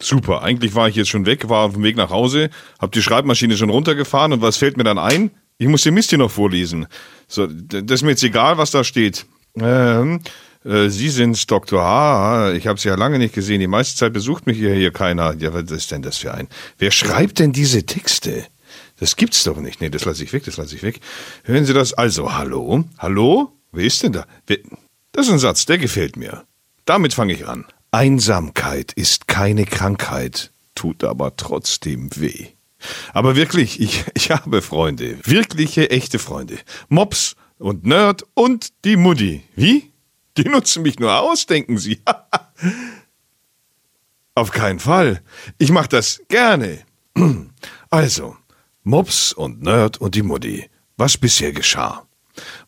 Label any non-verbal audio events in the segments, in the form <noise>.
Super, eigentlich war ich jetzt schon weg, war auf dem Weg nach Hause, hab die Schreibmaschine schon runtergefahren und was fällt mir dann ein? Ich muss den Mist hier noch vorlesen. So, das ist mir jetzt egal, was da steht. Ähm, äh, Sie sind Dr. H. Ich habe Sie ja lange nicht gesehen. Die meiste Zeit besucht mich hier, hier keiner. Ja, was ist denn das für ein? Wer schreibt denn diese Texte? Das gibt's doch nicht. Nee, das lasse ich weg, das lasse ich weg. Hören Sie das? Also, hallo? Hallo? Wer ist denn da? Das ist ein Satz, der gefällt mir. Damit fange ich an. Einsamkeit ist keine Krankheit, tut aber trotzdem weh. Aber wirklich, ich, ich habe Freunde. Wirkliche, echte Freunde. Mops und Nerd und die Mutti. Wie? Die nutzen mich nur aus, denken Sie. <laughs> Auf keinen Fall. Ich mache das gerne. <clears throat> Also, Mops und Nerd und die Mutti. Was bisher geschah?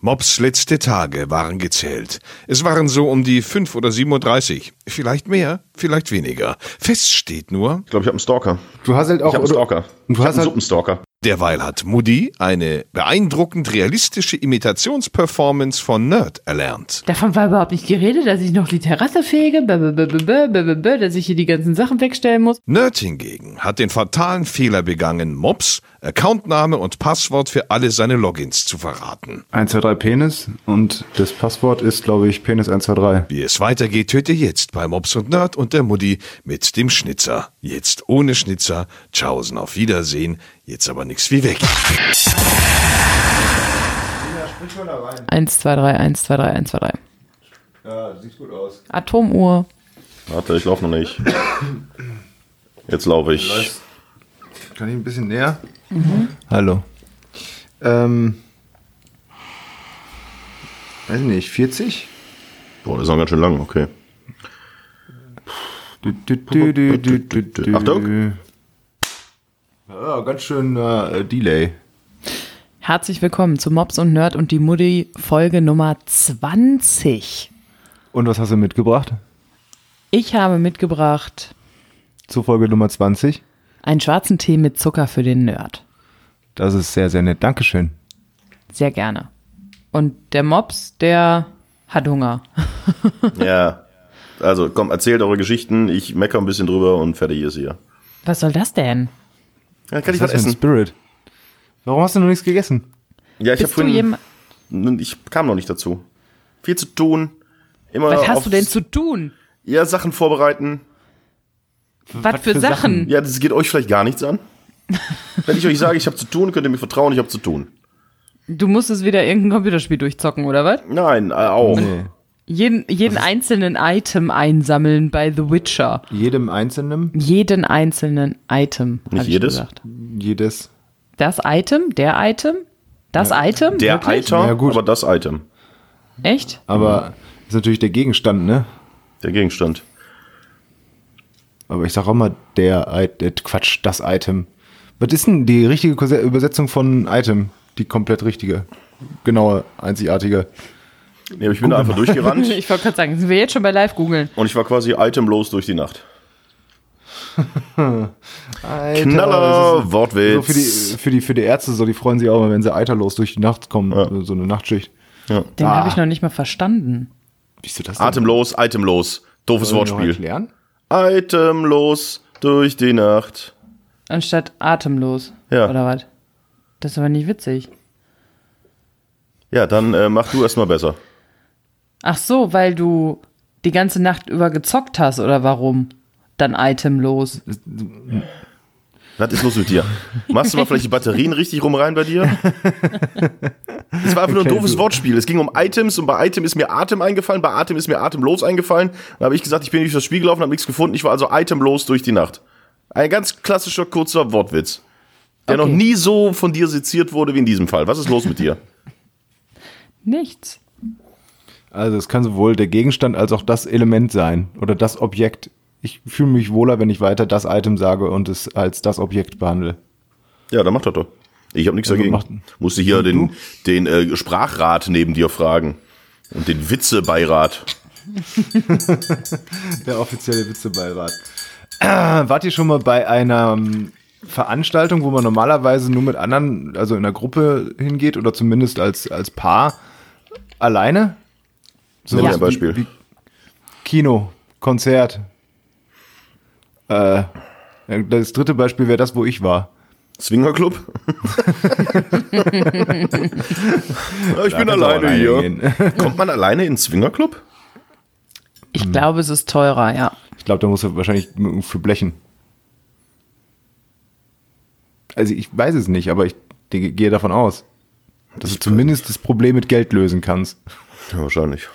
Mobs letzte Tage waren gezählt. Es waren so um die 5 oder 37. Vielleicht mehr, vielleicht weniger. Fest steht nur. Ich glaube, ich habe einen Stalker. Du hast halt auch. Ich habe einen Stalker. Du ich hast einen halt, Suppenstalker. Derweil hat Moody eine beeindruckend realistische Imitationsperformance von Nerd erlernt. Davon war überhaupt nicht die Rede, dass ich noch die Terrasse fege, dass ich hier die ganzen Sachen wegstellen muss. Nerd hingegen hat den fatalen Fehler begangen, Mobs, Accountname und Passwort für alle seine Logins zu verraten. 123 Penis und das Passwort ist, glaube ich, Penis 123. Wie es weitergeht, hört ihr jetzt bei Mobs und Nerd und der Mutti mit dem Schnitzer. Jetzt ohne Schnitzer. Tschaußen, auf Wiedersehen. Jetzt aber nichts wie weg. 1, 2, 3, 1, 2, 3, 1, 2, 3. Ja, sieht gut aus. Atomuhr. Warte, ich laufe noch nicht. Jetzt laufe ich. Kann ich ein bisschen näher? Hallo. Ähm, weiß nicht, 40? Boah, das ist noch ganz schön lang, okay. Du, du, du, du, du, du, du. Achtung. Ja, ganz schön äh, Delay. Herzlich willkommen zu Mops und Nerd und die Mutti Folge Nummer 20. Und was hast du mitgebracht? Ich habe mitgebracht Zur Folge Nummer 20. einen schwarzen Tee mit Zucker für den Nerd. Das ist sehr, sehr nett. Dankeschön. Sehr gerne. Und der Mops, der hat Hunger. <laughs> Ja. Also, komm, erzählt eure Geschichten. Ich mecker ein bisschen drüber und fertig ist hier. Was soll das denn? Ja, kann ich Was was für ein essen? Spirit? Warum hast du noch nichts gegessen? Ja, ich habe vorhin. Ich kam noch nicht dazu. Viel zu tun. Immer Was hast du denn zu tun? Ja, Sachen vorbereiten. Was, für, Sachen? Ja, das geht euch vielleicht gar nichts an. Wenn ich euch sage, ich habe zu tun, könnt ihr mir vertrauen, ich habe zu tun. Du musstest wieder irgendein Computerspiel durchzocken, oder was? Nein, äh, auch. Nee. Jeden, jeden einzelnen Item einsammeln bei The Witcher. Jedem Einzelnen? Jeden einzelnen Item. Nicht ich jedes? Gesagt. Jedes. Das Item? Der Item? Das Item? Der Wirklich? Item, Ja, gut. aber das Item. Echt? Aber ist natürlich der Gegenstand, ne? Der Gegenstand. Aber ich sag auch mal der, äh, Quatsch, das Item. Was ist denn die richtige Übersetzung von Item? Die komplett richtige. Genaue, einzigartige. Nee, aber ich bin da einfach durchgerannt <laughs> Ich wollte gerade sagen, sind wir jetzt schon bei live googeln? und ich war quasi itemlos durch die Nacht. <laughs> Alter, Knaller, das ist Wortwitz. So für, die, für, die, für die Ärzte, so, die freuen sich auch, wenn sie eiterlos durch die Nacht kommen. Ja. So eine Nachtschicht. ja. Den Ah. habe ich noch nicht mal verstanden. Wieso das denn? Atemlos, itemlos. Doofes Wollen wir noch Wortspiel. erklären? Itemlos durch die Nacht. Anstatt atemlos. Ja. Oder was? Das ist aber nicht witzig. Ja, dann äh, mach du erstmal besser. Ach so, weil du die ganze Nacht über gezockt hast, oder warum? Dann itemlos. Was ist los mit dir? Machst du mal vielleicht die Batterien richtig rum rein bei dir? Das war einfach nur ein doofes du- Wortspiel. Es ging um Items und bei Item ist mir Atem eingefallen, bei Atem ist mir atemlos eingefallen. Dann habe ich gesagt, ich bin durch das Spiel gelaufen, habe nichts gefunden. Ich war also itemlos durch die Nacht. Ein ganz klassischer kurzer Wortwitz, der Okay. noch nie so von dir seziert wurde wie in diesem Fall. Was ist los mit dir? Nichts. Also es kann sowohl der Gegenstand als auch das Element sein oder das Objekt. Ich fühle mich wohler, wenn ich weiter das Item sage und es als das Objekt behandle. Ja, dann mach das doch. Ich habe nichts Also dagegen. macht- Musste hier den, du? den äh, Sprachrat neben dir fragen. Und den Witzebeirat. <laughs> Der offizielle Witzebeirat. Äh, <clears throat> wart ihr schon mal bei einer ähm, Veranstaltung, wo man normalerweise nur mit anderen, also in einer Gruppe hingeht oder zumindest als, als Paar alleine? So ein Beispiel. Wie, wie Kino, Konzert. Äh, das dritte Beispiel wäre das, wo ich war. Swingerclub? <laughs> ich bin alleine alleine hier. gehen. <laughs> Kommt man alleine in Swingerclub? Ich glaube, es ist teurer, ja. Ich glaube, da musst du wahrscheinlich für blechen. Also ich weiß es nicht, aber ich denke- gehe davon aus, dass du zumindest das Problem mit Geld lösen kannst. Ja, wahrscheinlich.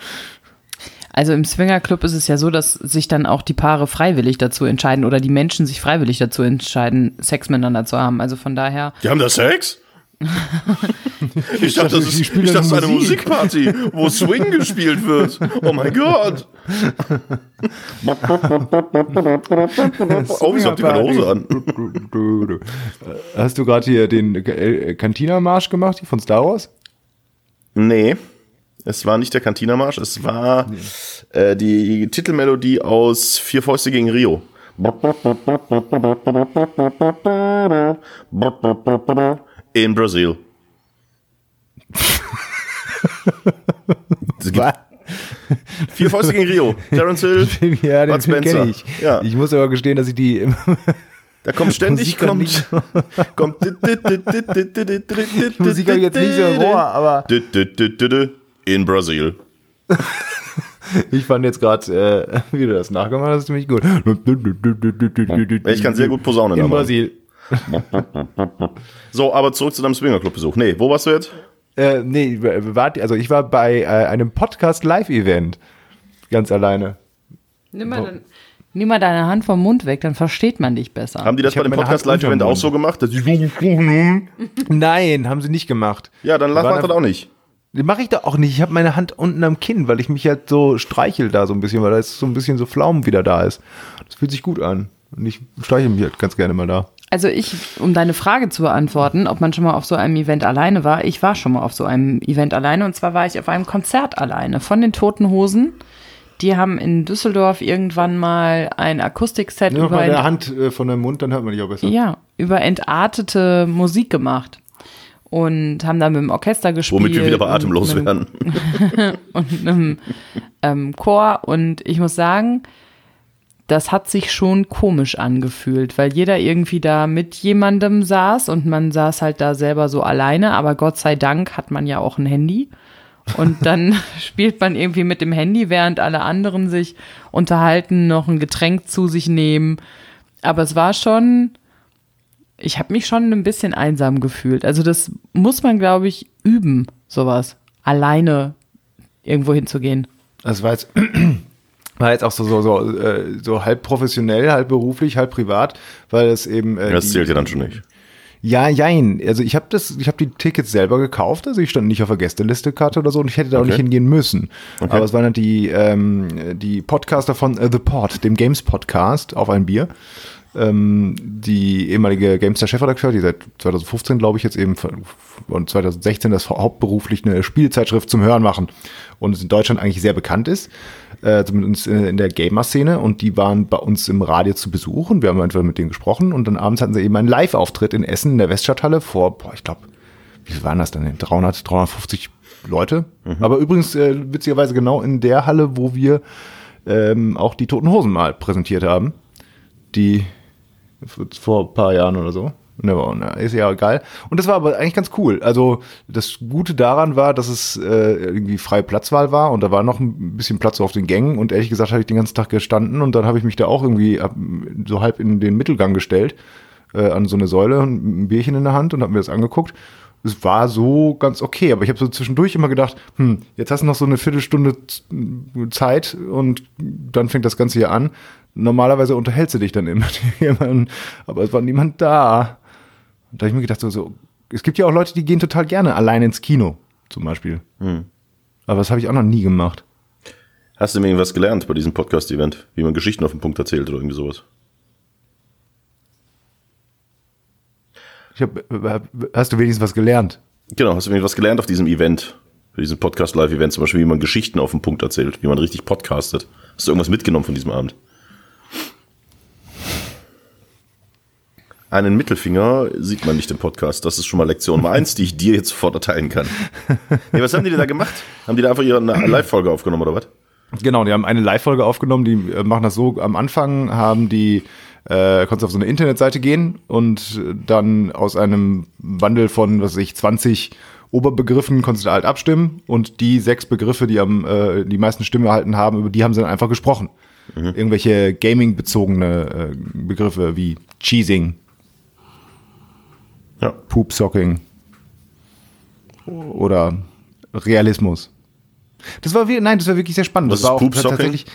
Also im Swingerclub ist es ja so, dass sich dann auch die Paare freiwillig dazu entscheiden oder die Menschen sich freiwillig dazu entscheiden, Sex miteinander zu haben. Also von daher, Die haben da Sex? ich dachte, das die ist, ich dachte, das ist eine Musik. Musikparty, wo Swing gespielt wird. Oh mein Gott. oh, wieso habt ihr keine Hose an? Hast du gerade hier den äh, Cantina-Marsch gemacht hier von Star Wars? Nee, es war nicht der Cantina-Marsch, es war äh, die Titelmelodie aus Vier Fäuste gegen Rio. In Brasil. <laughs> Vier Fäuste gegen Rio. Terence Hill, <laughs> ja, den Spencer. ich. Ja. Ich muss aber gestehen, dass ich die da kommt <laughs> ständig, Musik kommt, kommt, Musik habe ich jetzt nicht so im Ohr, aber in Brasil. <laughs> ich fand jetzt gerade, äh, <laughs> wie du das nachgemacht hast, ziemlich gut. Ich kann sehr gut posaunen. in Brasil. So, aber zurück zu deinem Swingerclub-Besuch. Nee, wo warst du jetzt? Äh, nee, wart, also ich war bei äh, einem Podcast-Live-Event. Ganz alleine. nimm mal, dann, nimm mal deine Hand vom Mund weg, dann versteht man dich besser. Haben die das Ich bei dem meine Podcast Hand Live-Event unterm auch so gemacht? Nein, haben sie nicht gemacht. ja, dann macht das auch nicht. Mache ich doch auch nicht. Ich habe meine Hand unten am Kinn, weil ich mich halt so streichel da so ein bisschen, weil da ist so ein bisschen so Pflaumen wieder da ist. Das fühlt sich gut an. Und ich streichel mich halt ganz gerne mal da. Also ich, um deine Frage zu beantworten, ob man schon mal auf so einem Event alleine war, ich war schon mal auf so einem Event alleine und zwar war ich auf einem Konzert alleine von den Toten Hosen. Die haben in Düsseldorf irgendwann mal ein Akustikset Nur noch über, mal der Hand äh, von dem Mund, dann hört man dich auch besser. ja, über entartete Musik gemacht und haben da mit dem Orchester gespielt. Womit wir wieder bei und atemlos einem- werden. <laughs> und einem ähm, Chor. Und ich muss sagen, das hat sich schon komisch angefühlt, weil jeder irgendwie da mit jemandem saß und man saß halt da selber so alleine, aber Gott sei Dank hat man ja auch ein Handy. Und <laughs> dann <laughs> spielt man irgendwie mit dem Handy, während alle anderen sich unterhalten, noch ein Getränk zu sich nehmen. Aber es war schon, ich habe mich schon ein bisschen einsam gefühlt. Also das muss man, glaube ich, üben, sowas. Alleine irgendwo hinzugehen. Das war jetzt, <clears throat> war jetzt auch so, so, so, äh, so halb professionell, halb beruflich, halb privat, weil es eben. Äh, Das zählt ja dann schon nicht. Ja, jein. Also ich habe das, ich habe die Tickets selber gekauft, also ich stand nicht auf der Gästeliste-Karte oder so und ich hätte da auch Okay. nicht hingehen müssen. Aber es waren halt die, ähm, die Podcaster von äh, The Pod, dem Games Podcast, auf ein Bier. Ähm, die ehemalige Gamester-Chefredakteur, die seit 2015, glaube ich, jetzt eben von- und 2016 das hauptberuflich eine Spielzeitschrift zum Hören machen und es in Deutschland eigentlich sehr bekannt ist, äh, zumindest in in der Gamer-Szene und die waren bei uns im Radio zu Besuch und wir haben einfach mit denen gesprochen und dann abends hatten sie eben einen Live-Auftritt in Essen in der Weststadthalle vor, boah, ich glaube, wie viel waren das denn? 300, 350 Leute. Aber übrigens äh, witzigerweise genau in der Halle, wo wir ähm, auch die Toten Hosen mal präsentiert haben. Die vor ein paar Jahren oder so. Ist ja egal. Und das war aber eigentlich ganz cool. Also das Gute daran war, dass es äh, irgendwie freie Platzwahl war und da war noch ein bisschen Platz auf den Gängen und ehrlich gesagt habe ich den ganzen Tag gestanden und dann habe ich mich da auch irgendwie ab- so halb in den Mittelgang gestellt äh, an so eine Säule und ein Bierchen in der Hand und habe mir das angeguckt. Es war so ganz okay, aber ich habe so zwischendurch immer gedacht, hm, jetzt hast du noch so eine Viertelstunde Zeit und dann fängt das Ganze hier an. Normalerweise unterhältst du dich dann immer mit <laughs> jemandem, aber es war niemand da. Und da habe ich mir gedacht, so, so, es gibt ja auch Leute, die gehen total gerne allein ins Kino, zum Beispiel. Aber das habe ich auch noch nie gemacht. Hast du mir irgendwas gelernt bei diesem Podcast-Event? Wie man Geschichten auf den Punkt erzählt oder irgendwie sowas? Hab, hast du wenigstens was gelernt? Genau, hast du irgendwas gelernt auf diesem Event? Bei diesem Podcast-Live-Event zum Beispiel, wie man Geschichten auf den Punkt erzählt, wie man richtig podcastet. Hast du irgendwas mitgenommen von diesem Abend? Einen Mittelfinger sieht man nicht im Podcast. Das ist schon mal Lektion Nummer eins, die ich dir jetzt sofort erteilen kann. <laughs> Ja, was haben die denn da gemacht? Haben die da einfach ihre Live-Folge aufgenommen oder was? Genau, die haben eine Live-Folge aufgenommen, die äh, machen das so, am Anfang haben die äh, konntest auf so eine Internetseite gehen und dann aus einem Bundle von, was weiß ich, 20 Oberbegriffen konntest du halt abstimmen und die sechs Begriffe, die am äh, die meisten Stimmen erhalten haben, über die haben sie dann einfach gesprochen. Irgendwelche Gaming-bezogene äh, Begriffe wie Cheesing, Ja. Poopsocking oder Realismus. Das war wie, nein, das war wirklich sehr spannend. Was das war auch tatsächlich.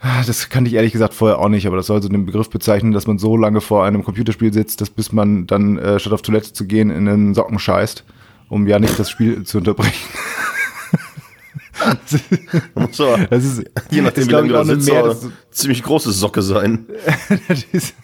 Ah, Das kannte ich ehrlich gesagt vorher auch nicht, aber das soll so den Begriff bezeichnen, dass man so lange vor einem Computerspiel sitzt, dass bis man dann äh, statt auf Toilette zu gehen in den Socken scheißt, um ja nicht das Spiel <laughs> zu unterbrechen. <laughs> So, Das ist, je nachdem, wie lange du da sitzt, ziemlich große Socke sein. <laughs> das, ist,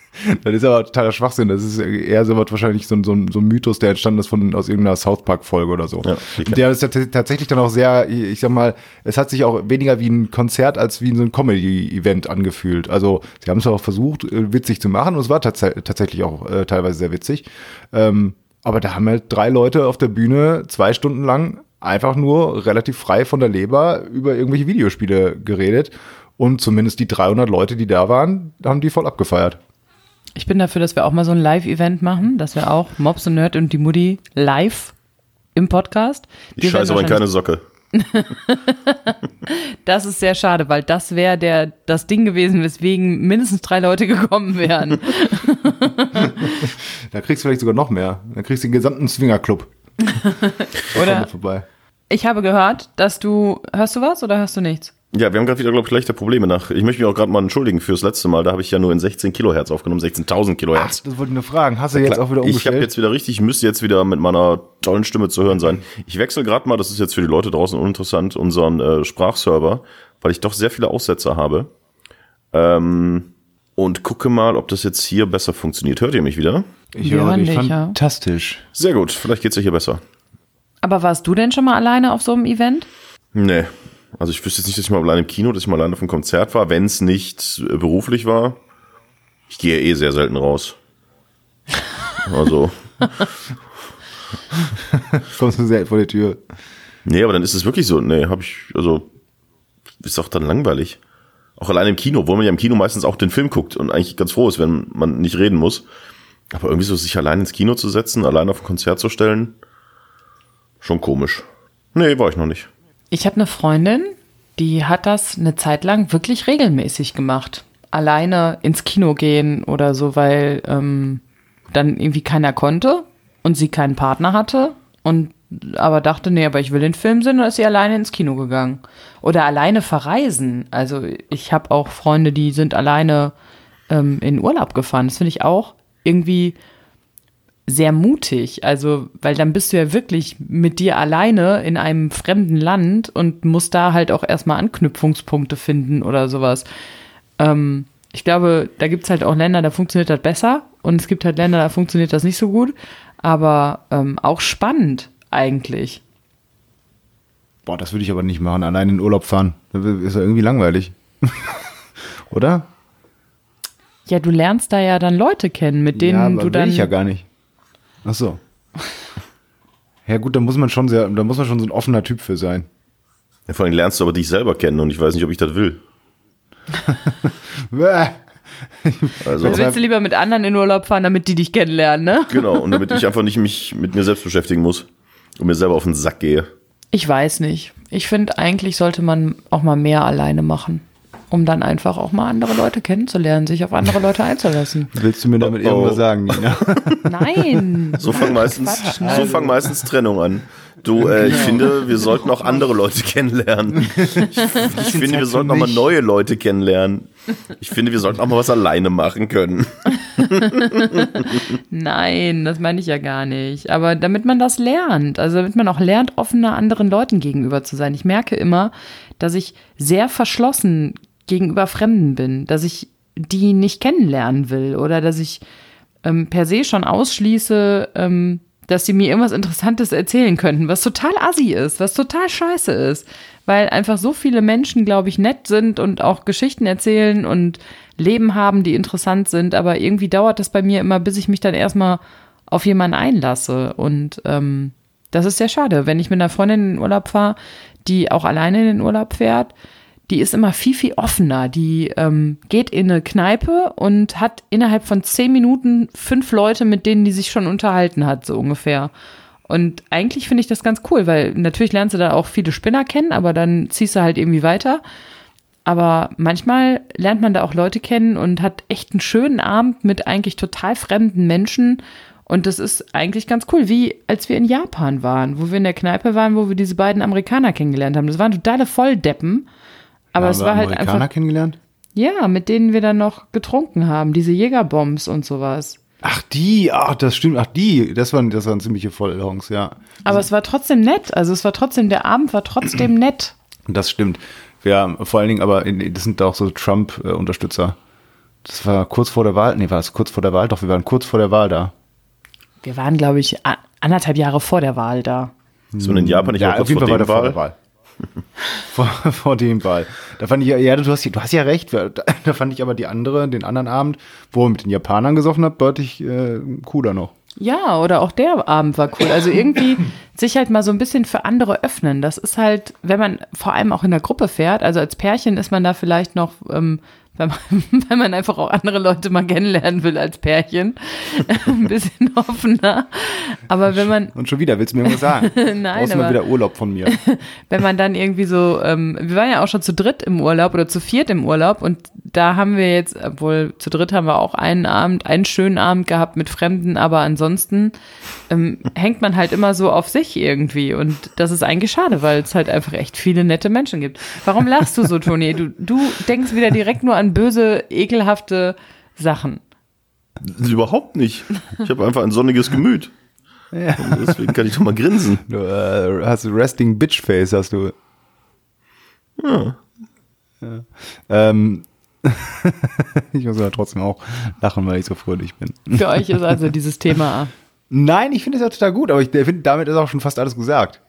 das ist aber totaler Schwachsinn. Das ist eher so was wahrscheinlich so, ein- so, so ein Mythos, der entstanden ist von, aus irgendeiner South Park-Folge oder so. Ja, Und der ist tats- tatsächlich dann auch sehr, ich sag mal, es hat sich auch weniger wie ein Konzert als wie so ein Comedy-Event angefühlt. Also sie haben es auch versucht, äh, witzig zu machen und es war tats tatsächlich auch äh, teilweise sehr witzig. Ähm, aber da haben halt drei Leute auf der Bühne zwei Stunden lang einfach nur relativ frei von der Leber über irgendwelche Videospiele geredet. Und zumindest die 300 Leute, die da waren, haben die voll abgefeiert. Ich bin dafür, dass wir auch mal so ein Live-Event machen, dass wir auch Mobs und Nerd und die Mutti live im Podcast. Ich Wir werden scheiße aber in keine Socke. <laughs> Das ist sehr schade, weil das wäre der das Ding gewesen, weswegen mindestens drei Leute <laughs> gekommen wären. <laughs> Da kriegst du vielleicht sogar noch mehr. Dann kriegst du den gesamten Swingerclub. Oder vorbei. ich habe gehört, dass du hörst du was oder hörst du nichts? Ja, wir haben gerade wieder, glaube ich, leichte Probleme nach. Ich möchte mich auch gerade mal entschuldigen fürs letzte Mal. Da habe ich ja nur in 16 Kilohertz aufgenommen, 16.000 Kilohertz. Das wollte ich nur fragen. Hast du jetzt auch wieder Ich habe umgestellt? jetzt wieder richtig, ich müsste jetzt wieder mit meiner tollen Stimme zu hören sein. Ich wechsle gerade mal, das ist jetzt für die Leute draußen uninteressant, unseren äh, Sprachserver, weil ich doch sehr viele Aussetzer habe. Ähm, und gucke mal, ob das jetzt hier besser funktioniert. Hört ihr mich wieder? ich höre dich fantastisch. Sehr gut, vielleicht geht's ja hier besser. Aber warst du denn schon mal alleine auf so einem Event? Nee. Also ich wüsste jetzt nicht, dass ich mal alleine im Kino, dass ich mal alleine auf einem Konzert war, wenn es nicht äh, beruflich war. Ich gehe eh sehr selten raus. Also, <laughs> Kommst du selten vor die Tür. nee, aber dann ist es wirklich so. Nee, habe ich, also, ist auch dann langweilig. Auch alleine im Kino, wo man ja im Kino meistens auch den Film guckt und eigentlich ganz froh ist, wenn man nicht reden muss. Aber irgendwie so sich allein ins Kino zu setzen, allein auf ein Konzert zu stellen, schon komisch. Nee, war ich noch nicht. Ich habe eine Freundin, die hat das eine Zeit lang wirklich regelmäßig gemacht. Alleine ins Kino gehen oder so, weil ähm, dann irgendwie keiner konnte und sie keinen Partner hatte und aber dachte, nee, aber ich will den Film sehen, und ist sie alleine ins Kino gegangen. Oder alleine verreisen. Also ich habe auch Freunde, die sind alleine ähm, in Urlaub gefahren. Das finde ich auch irgendwie sehr mutig. Also, weil dann bist du ja wirklich mit dir alleine in einem fremden Land und musst da halt auch erstmal Anknüpfungspunkte finden oder sowas. Ähm, ich glaube, da gibt's halt auch Länder, da funktioniert das besser und es gibt halt Länder, da funktioniert das nicht so gut. Aber ähm, auch spannend eigentlich. Boah, das würde ich aber nicht machen. Allein in Urlaub fahren. Das ist ja irgendwie langweilig. <laughs> Oder? Ja, du lernst da ja dann Leute kennen, mit denen ja, aber du will dann. ich ja gar nicht. Ach so. Ja gut, da muss man schon sehr, da muss man schon so ein offener Typ für sein. Ja, vor allem lernst du aber dich selber kennen und ich weiß nicht, ob ich das will. Bäh. Also, Jetzt willst du lieber mit anderen in Urlaub fahren, damit die dich kennenlernen, ne? genau, und damit ich <laughs> einfach nicht mich mit mir selbst beschäftigen muss und mir selber auf den Sack gehe. Ich weiß nicht. Ich finde, eigentlich sollte man auch mal mehr alleine machen, um dann einfach auch mal andere Leute kennenzulernen, sich auf andere Leute einzulassen. <laughs> Willst du mir damit Oh, oh. irgendwas sagen, Nina? <laughs> Nein. So fangen meistens, Quatsch, so fangen meistens Trennung an. Du, äh, ich finde, wir sollten auch andere Leute kennenlernen. Ich, ich <laughs> finde, wir sollten auch mal neue Leute kennenlernen. Ich finde, wir sollten auch mal was alleine machen können. Nein, das meine ich ja gar nicht. Aber damit man das lernt, also damit man auch lernt, offener anderen Leuten gegenüber zu sein. Ich merke immer, dass ich sehr verschlossen gegenüber Fremden bin, dass ich die nicht kennenlernen will oder dass ich ähm, per se schon ausschließe, ähm, dass sie mir irgendwas Interessantes erzählen könnten, was total assi ist, was total scheiße ist, weil einfach so viele Menschen, glaube ich, nett sind und auch Geschichten erzählen und Leben haben, die interessant sind, aber irgendwie dauert das bei mir immer, bis ich mich dann erstmal auf jemanden einlasse. Und ähm, das ist sehr schade, wenn ich mit einer Freundin in den Urlaub fahre, die auch alleine in den Urlaub fährt, die ist immer viel, viel offener. Die ähm, geht in eine Kneipe und hat innerhalb von zehn Minuten fünf Leute, mit denen die sich schon unterhalten hat, so ungefähr. Und eigentlich finde ich das ganz cool, weil natürlich lernst du da auch viele Spinner kennen, aber dann ziehst du halt irgendwie weiter. Aber manchmal lernt man da auch Leute kennen und hat echt einen schönen Abend mit eigentlich total fremden Menschen. Und das ist eigentlich ganz cool, wie als wir in Japan waren, wo wir in der Kneipe waren, wo wir diese beiden Amerikaner kennengelernt haben. Das waren totale Volldeppen. Aber Haben es war halt Amerikaner einfach. kennengelernt? Ja, mit denen wir dann noch getrunken haben, diese Jägerbombs und sowas. Ach, die, ach, das stimmt, ach, die, das waren, das waren ziemliche Vollhongs, ja. Aber es war trotzdem nett. Also es war trotzdem, der Abend war trotzdem <clears throat> nett. Das stimmt. Wir haben vor allen Dingen, aber das sind auch so Trump-Unterstützer. Das war kurz vor der Wahl, nee, war es kurz vor der Wahl? Doch, wir waren kurz vor der Wahl da. Wir waren, glaube ich, anderthalb Jahre vor der Wahl da. Man in Japan nicht auch ja, kurz auf jeden vor Fall war der vor Wahl? der Wahl. <laughs> vor, vor dem Wahl. Da fand ich, ja, ja, du hast, du hast ja recht. Da, da fand ich aber die andere, den anderen Abend, wo ihr mit den Japanern gesoffen habt, deutlich äh, cooler noch. Ja, oder auch der Abend war cool. Also irgendwie <laughs> sich halt mal so ein bisschen für andere öffnen. Das ist halt, wenn man vor allem auch in der Gruppe fährt, also als Pärchen ist man da vielleicht noch, ähm, wenn, man, <laughs> wenn man einfach auch andere Leute mal kennenlernen will als Pärchen, <laughs> ein bisschen <laughs> offener. Aber wenn man, Und schon wieder, willst du mir was sagen? Nein, Brauchst du mal aber- wieder Urlaub von mir. wenn man dann irgendwie so, ähm, wir waren ja auch schon zu dritt im Urlaub oder zu viert im Urlaub und da haben wir jetzt, obwohl zu dritt haben wir auch einen Abend, einen schönen Abend gehabt mit Fremden, aber ansonsten ähm, <laughs> hängt man halt immer so auf sich irgendwie und das ist eigentlich schade, weil es halt einfach echt viele nette Menschen gibt. Warum lachst du so, <laughs> Toni? Du, du denkst wieder direkt nur an böse, ekelhafte Sachen. Überhaupt nicht. Ich habe einfach ein sonniges Gemüt. Und deswegen kann ich doch mal grinsen. Du äh, hast Resting Bitch Face, hast du. Ja. Ähm, <laughs> ich muss aber trotzdem auch lachen, weil ich so fröhlich bin. Für euch ist also dieses Thema Nein, ich finde es ja total gut, aber ich finde, damit ist auch schon fast alles gesagt.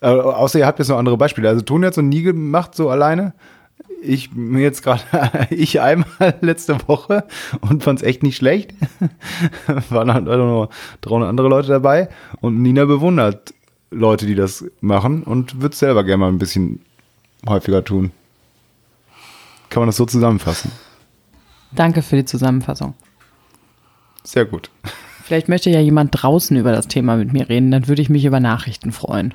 Äh, außer ihr habt jetzt noch andere Beispiele. Also Toni hat so nie gemacht, so alleine. Ich mir jetzt gerade, <laughs> ich einmal <laughs> letzte Woche und fand es echt nicht schlecht. Waren halt auch noch 300 andere Leute dabei und Nina bewundert Leute, die das machen und wird selber gerne mal ein bisschen häufiger tun. Kann man das so zusammenfassen? Danke für die Zusammenfassung. Sehr gut. Vielleicht möchte ja jemand draußen über das Thema mit mir reden, dann würde ich mich über Nachrichten freuen.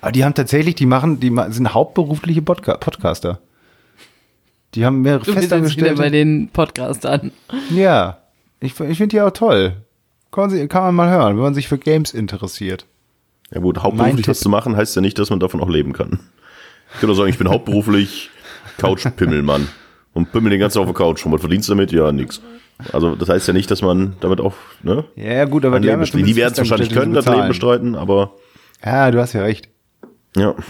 Aber die haben tatsächlich, die machen, die sind hauptberufliche Podca Podcaster. Die haben mehrere Du bist jetzt wieder bei festangestellte. den Podcastern. Ja, ich, ich finde die auch toll. Kann man, sie- kann man mal hören, wenn man sich für Games interessiert. Ja gut, hauptberuflich das zu machen, heißt ja nicht, dass man davon auch leben kann. Ich kann doch sagen, ich bin hauptberuflich Couch-Pimmelmann und pimmel den ganzen Tag auf der Couch. Und was verdienst du damit? Ja, nix. Also das heißt ja nicht, dass man damit auch, ne? Ja, gut, aber die, haben ja bestreiten. die werden es wahrscheinlich können, das Leben bestreiten, aber Ja, du hast ja recht. ja. <laughs>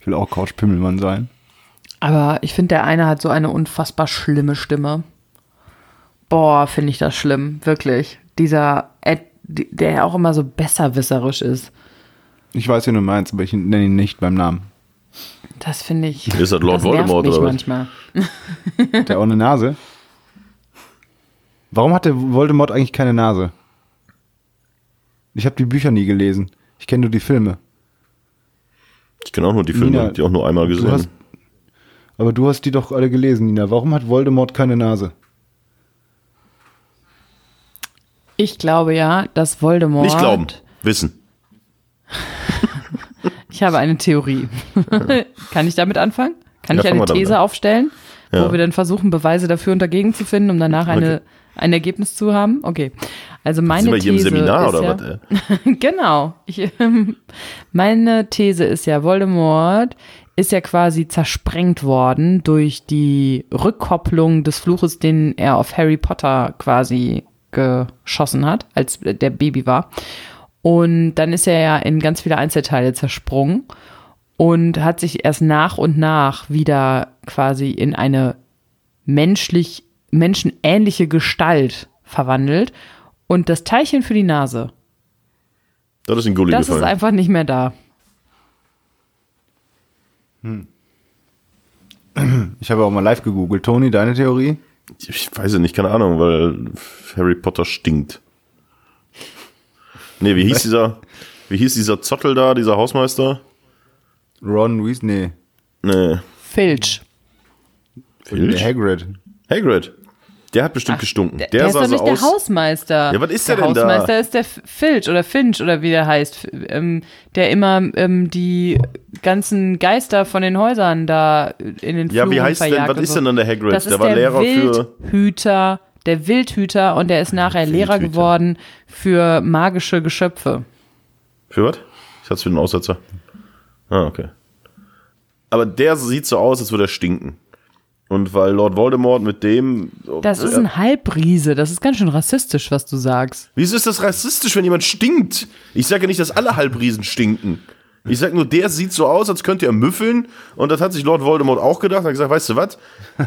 Ich will auch Couch-Pimmelmann sein. Aber ich finde, der eine hat so eine unfassbar schlimme Stimme. Boah, finde ich das schlimm, wirklich. Dieser, Ed, der ja auch immer so besserwisserisch ist. Ich weiß, wen du meinst, aber ich nenne ihn nicht beim Namen. Das finde ich. Ist das Lord das nervt Voldemort mich oder was? manchmal. Hat <laughs> der auch eine Nase? Warum hatte Voldemort eigentlich keine Nase? Ich habe die Bücher nie gelesen. Ich kenne nur die Filme. Ich kenne auch nur die Filme, Nina, die auch nur einmal gesehen. Du hast, aber du hast die doch alle gelesen, Nina. Warum hat Voldemort keine Nase? Ich glaube ja, dass Voldemort. Nicht glauben, wissen. <laughs> Ich habe eine Theorie. <laughs> Kann ich damit anfangen? Kann Ja, ich eine These aufstellen, Ja. wo wir dann versuchen, Beweise dafür und dagegen zu finden, um danach eine, Okay. ein Ergebnis zu haben? Okay. Also meine Sind wir hier im These Seminar ist oder ja, was? <laughs> genau. Ich, <laughs> meine These ist ja, Voldemort ist ja quasi zersprengt worden durch die Rückkopplung des Fluches, den er auf Harry Potter quasi geschossen hat, als der Baby war. Und dann ist er ja in ganz viele Einzelteile zersprungen und hat sich erst nach und nach wieder quasi in eine menschlich, menschenähnliche Gestalt verwandelt. Und das Teilchen für die Nase, Das ist ein Gulli das ist gefallen. einfach nicht mehr da. <clears throat> Ich habe auch mal live gegoogelt. Toni, deine Theorie? Ich weiß ja nicht, keine Ahnung, weil Harry Potter stinkt. Nee, wie hieß dieser, wie hieß dieser Zottel da, dieser Hausmeister? Ron Weasley. Nee, Filch. Filch? Der Hagrid. Hagrid. Der hat bestimmt gestunken. Der, Der, der ist doch so nicht aus. der Hausmeister. Ja, was ist der der denn da? Hausmeister ist der Filch oder Finch oder wie der heißt, ähm, der immer ähm, die ganzen Geister von den Häusern da in den Ja, wie heißt denn, was ist denn dann der Hagrid? Das der ist war der Lehrer für. Wildhüter, der Wildhüter und der ist nachher Lehrer Wildhüter. geworden für magische Geschöpfe. Für was? Ich hatte für den Aussetzer. Ah, okay. Aber der sieht so aus, als würde er stinken. Und weil Lord Voldemort mit dem. Das ist ein Halbriese, das ist ganz schön rassistisch, was du sagst. Wieso ist das rassistisch, wenn jemand stinkt? Ich sage ja nicht, dass alle Halbriesen stinken. Ich sag nur, der sieht so aus, als könnte er müffeln. Und das hat sich Lord Voldemort auch gedacht. Er hat gesagt, weißt du was?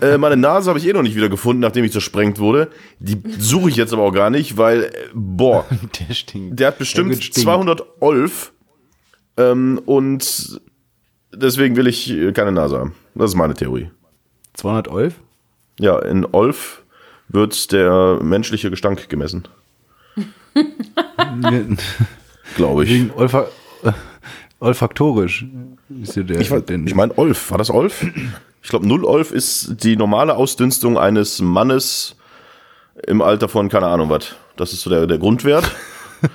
Äh, meine Nase habe ich eh noch nicht wieder gefunden, nachdem ich zersprengt wurde. Die suche ich jetzt aber auch gar nicht, weil, äh, boah, <laughs> Der stinkt. der hat bestimmt stinkt. 200 Olf. Ähm, und deswegen will ich äh, keine Nase haben. Das ist meine Theorie. 200 Olf? Ja, in Olf wird der menschliche Gestank gemessen, <laughs> glaube ich. Wegen Olfa olfaktorisch. Ist ja der, Ich, ich meine Olf, war das Olf? Ich glaube, null Olf ist die normale Ausdünstung eines Mannes im Alter von keine Ahnung was. Das ist so der, der Grundwert. <laughs>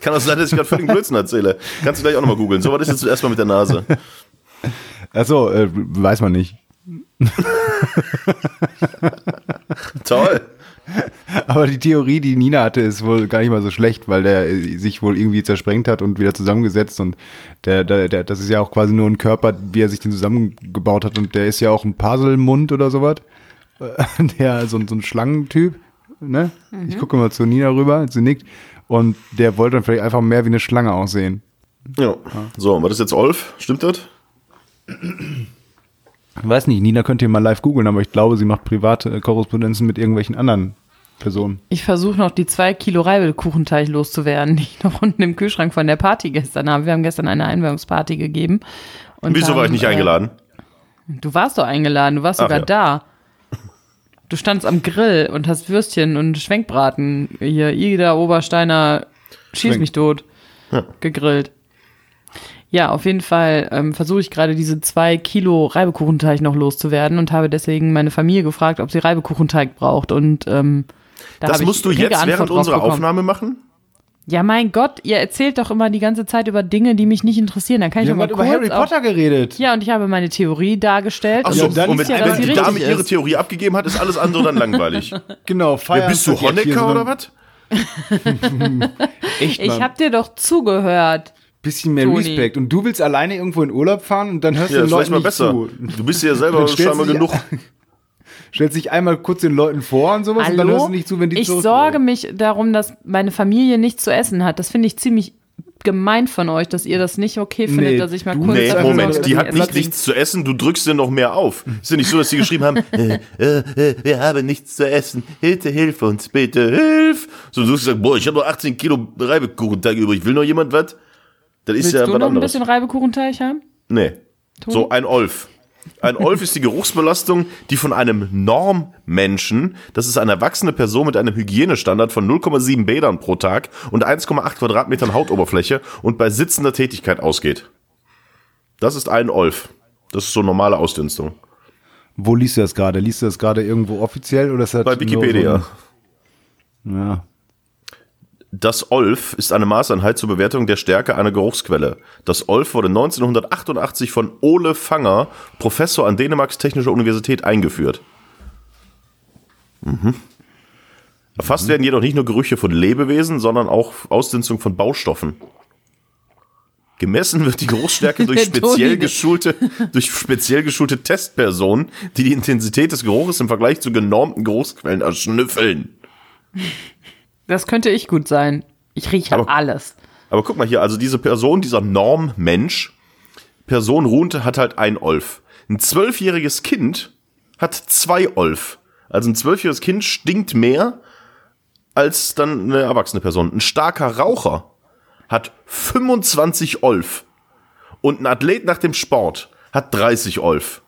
Kann das sein, dass ich gerade völlig Blödsinn erzähle? Kannst du gleich auch nochmal googeln. So, was ist jetzt erstmal mit der Nase? Achso, äh, weiß man nicht. Toll. <laughs> Aber die Theorie, die Nina hatte, ist wohl gar nicht mal so schlecht, weil der äh, sich wohl irgendwie zersprengt hat und wieder zusammengesetzt und der, der, der, das ist ja auch quasi nur ein Körper, wie er sich den zusammengebaut hat und der ist ja auch ein Puzzlemund oder sowas. <laughs> Der, so, ein- so ein Schlangentyp, ne? Ich gucke mal zu Nina rüber, sie nickt und der wollte dann vielleicht einfach mehr wie eine Schlange aussehen. Ja. So, und was ist jetzt Olf? Stimmt das? Ich weiß nicht, Nina könnt ihr mal live googeln, aber ich glaube, sie macht private äh, Korrespondenzen mit irgendwelchen anderen Personen. Ich versuche noch die zwei Kilo Reibekuchenteig loszuwerden, <laughs> die ich noch unten im Kühlschrank von der Party gestern habe. Wir haben gestern eine Einweihungsparty gegeben. Und Wieso war ich nicht äh, eingeladen? Du warst doch eingeladen, du warst Ach sogar ja. da. Du standst am Grill und hast Würstchen und Schwenkbraten hier, Ida Obersteiner, schieß Schwenk. mich tot, gegrillt. Ja, auf jeden Fall ähm, versuche ich gerade diese zwei Kilo Reibekuchenteig noch loszuwerden und habe deswegen meine Familie gefragt, ob sie Reibekuchenteig braucht und ähm, da Das ich musst du jetzt Antwort während unserer bekommen. Aufnahme machen? Ja, mein Gott, ihr erzählt doch immer die ganze Zeit über Dinge, die mich nicht interessieren. Dann kann ich Wir doch haben mal gerade kurz über Harry auf- Potter geredet. Ja, und ich habe meine Theorie dargestellt. Ach und dann und ist wenn, ja, wenn sie die Dame richtig ihre ist. Theorie abgegeben hat, ist alles andere dann langweilig. <laughs> Genau, Ja, feiern. bist du Honecker oder was? <laughs> Echt, Ich habe dir doch zugehört. bisschen mehr Toni. Respekt. Und du willst alleine irgendwo in Urlaub fahren und dann hörst Ja, du ist den vielleicht Leuten mal nicht besser. zu. Du bist ja selber <laughs> scheinbar genug. Stellst dich einmal kurz den Leuten vor und sowas und dann hörst Hallo? du nicht zu, wenn die ich sorge wollen. mich darum, dass meine Familie nichts zu essen hat. Das finde ich ziemlich gemein von euch, dass ihr das nicht okay findet, Nee, dass ich mal du- kurz Nee, Moment, sorge, die hat nicht nichts zu essen, du drückst sie noch mehr auf. Ist ja nicht so, dass sie geschrieben haben, <laughs> äh, äh, äh, wir haben nichts zu essen, bitte hilf uns, bitte hilf. So, du hast gesagt, boah, ich habe noch 18 Kilo Reibekuchenteig übrig, will noch jemand was? Das ist Willst ja du was noch ein anderes. bisschen Reibekuchenteig haben? Nee. So, ein Olf. Ein Olf ist die Geruchsbelastung, die von einem Normmenschen, das ist eine erwachsene Person mit einem Hygienestandard von 0,7 Bädern pro Tag und 1,8 Quadratmetern Hautoberfläche und bei sitzender Tätigkeit ausgeht. Das ist ein Olf. Das ist so normale Ausdünstung. Wo liest du das gerade? Liest du das gerade irgendwo offiziell oder ist das Bei Wikipedia. So ein, ja. Das Olf ist eine Maßeinheit zur Bewertung der Stärke einer Geruchsquelle. Das Olf wurde 1988 von Ole Fanger, Professor an Dänemarks Technischer Universität, eingeführt. Mhm. Erfasst werden jedoch nicht nur Gerüche von Lebewesen, sondern auch Ausdünstung von Baustoffen. Gemessen wird die Geruchsstärke <laughs> durch speziell geschulte, <laughs> durch speziell geschulte Testpersonen, die die Intensität des Geruches im Vergleich zu genormten Geruchsquellen erschnüffeln. Das könnte ich gut sein. Ich rieche Aber- alles. Aber guck mal hier, also diese Person, dieser Normmensch, Person ruhend hat halt ein Olf. Ein zwölfjähriges Kind hat zwei Olf. Also ein zwölfjähriges Kind stinkt mehr als dann eine erwachsene Person. Ein starker Raucher hat 25 Olf. Und ein Athlet nach dem Sport hat 30 Olf.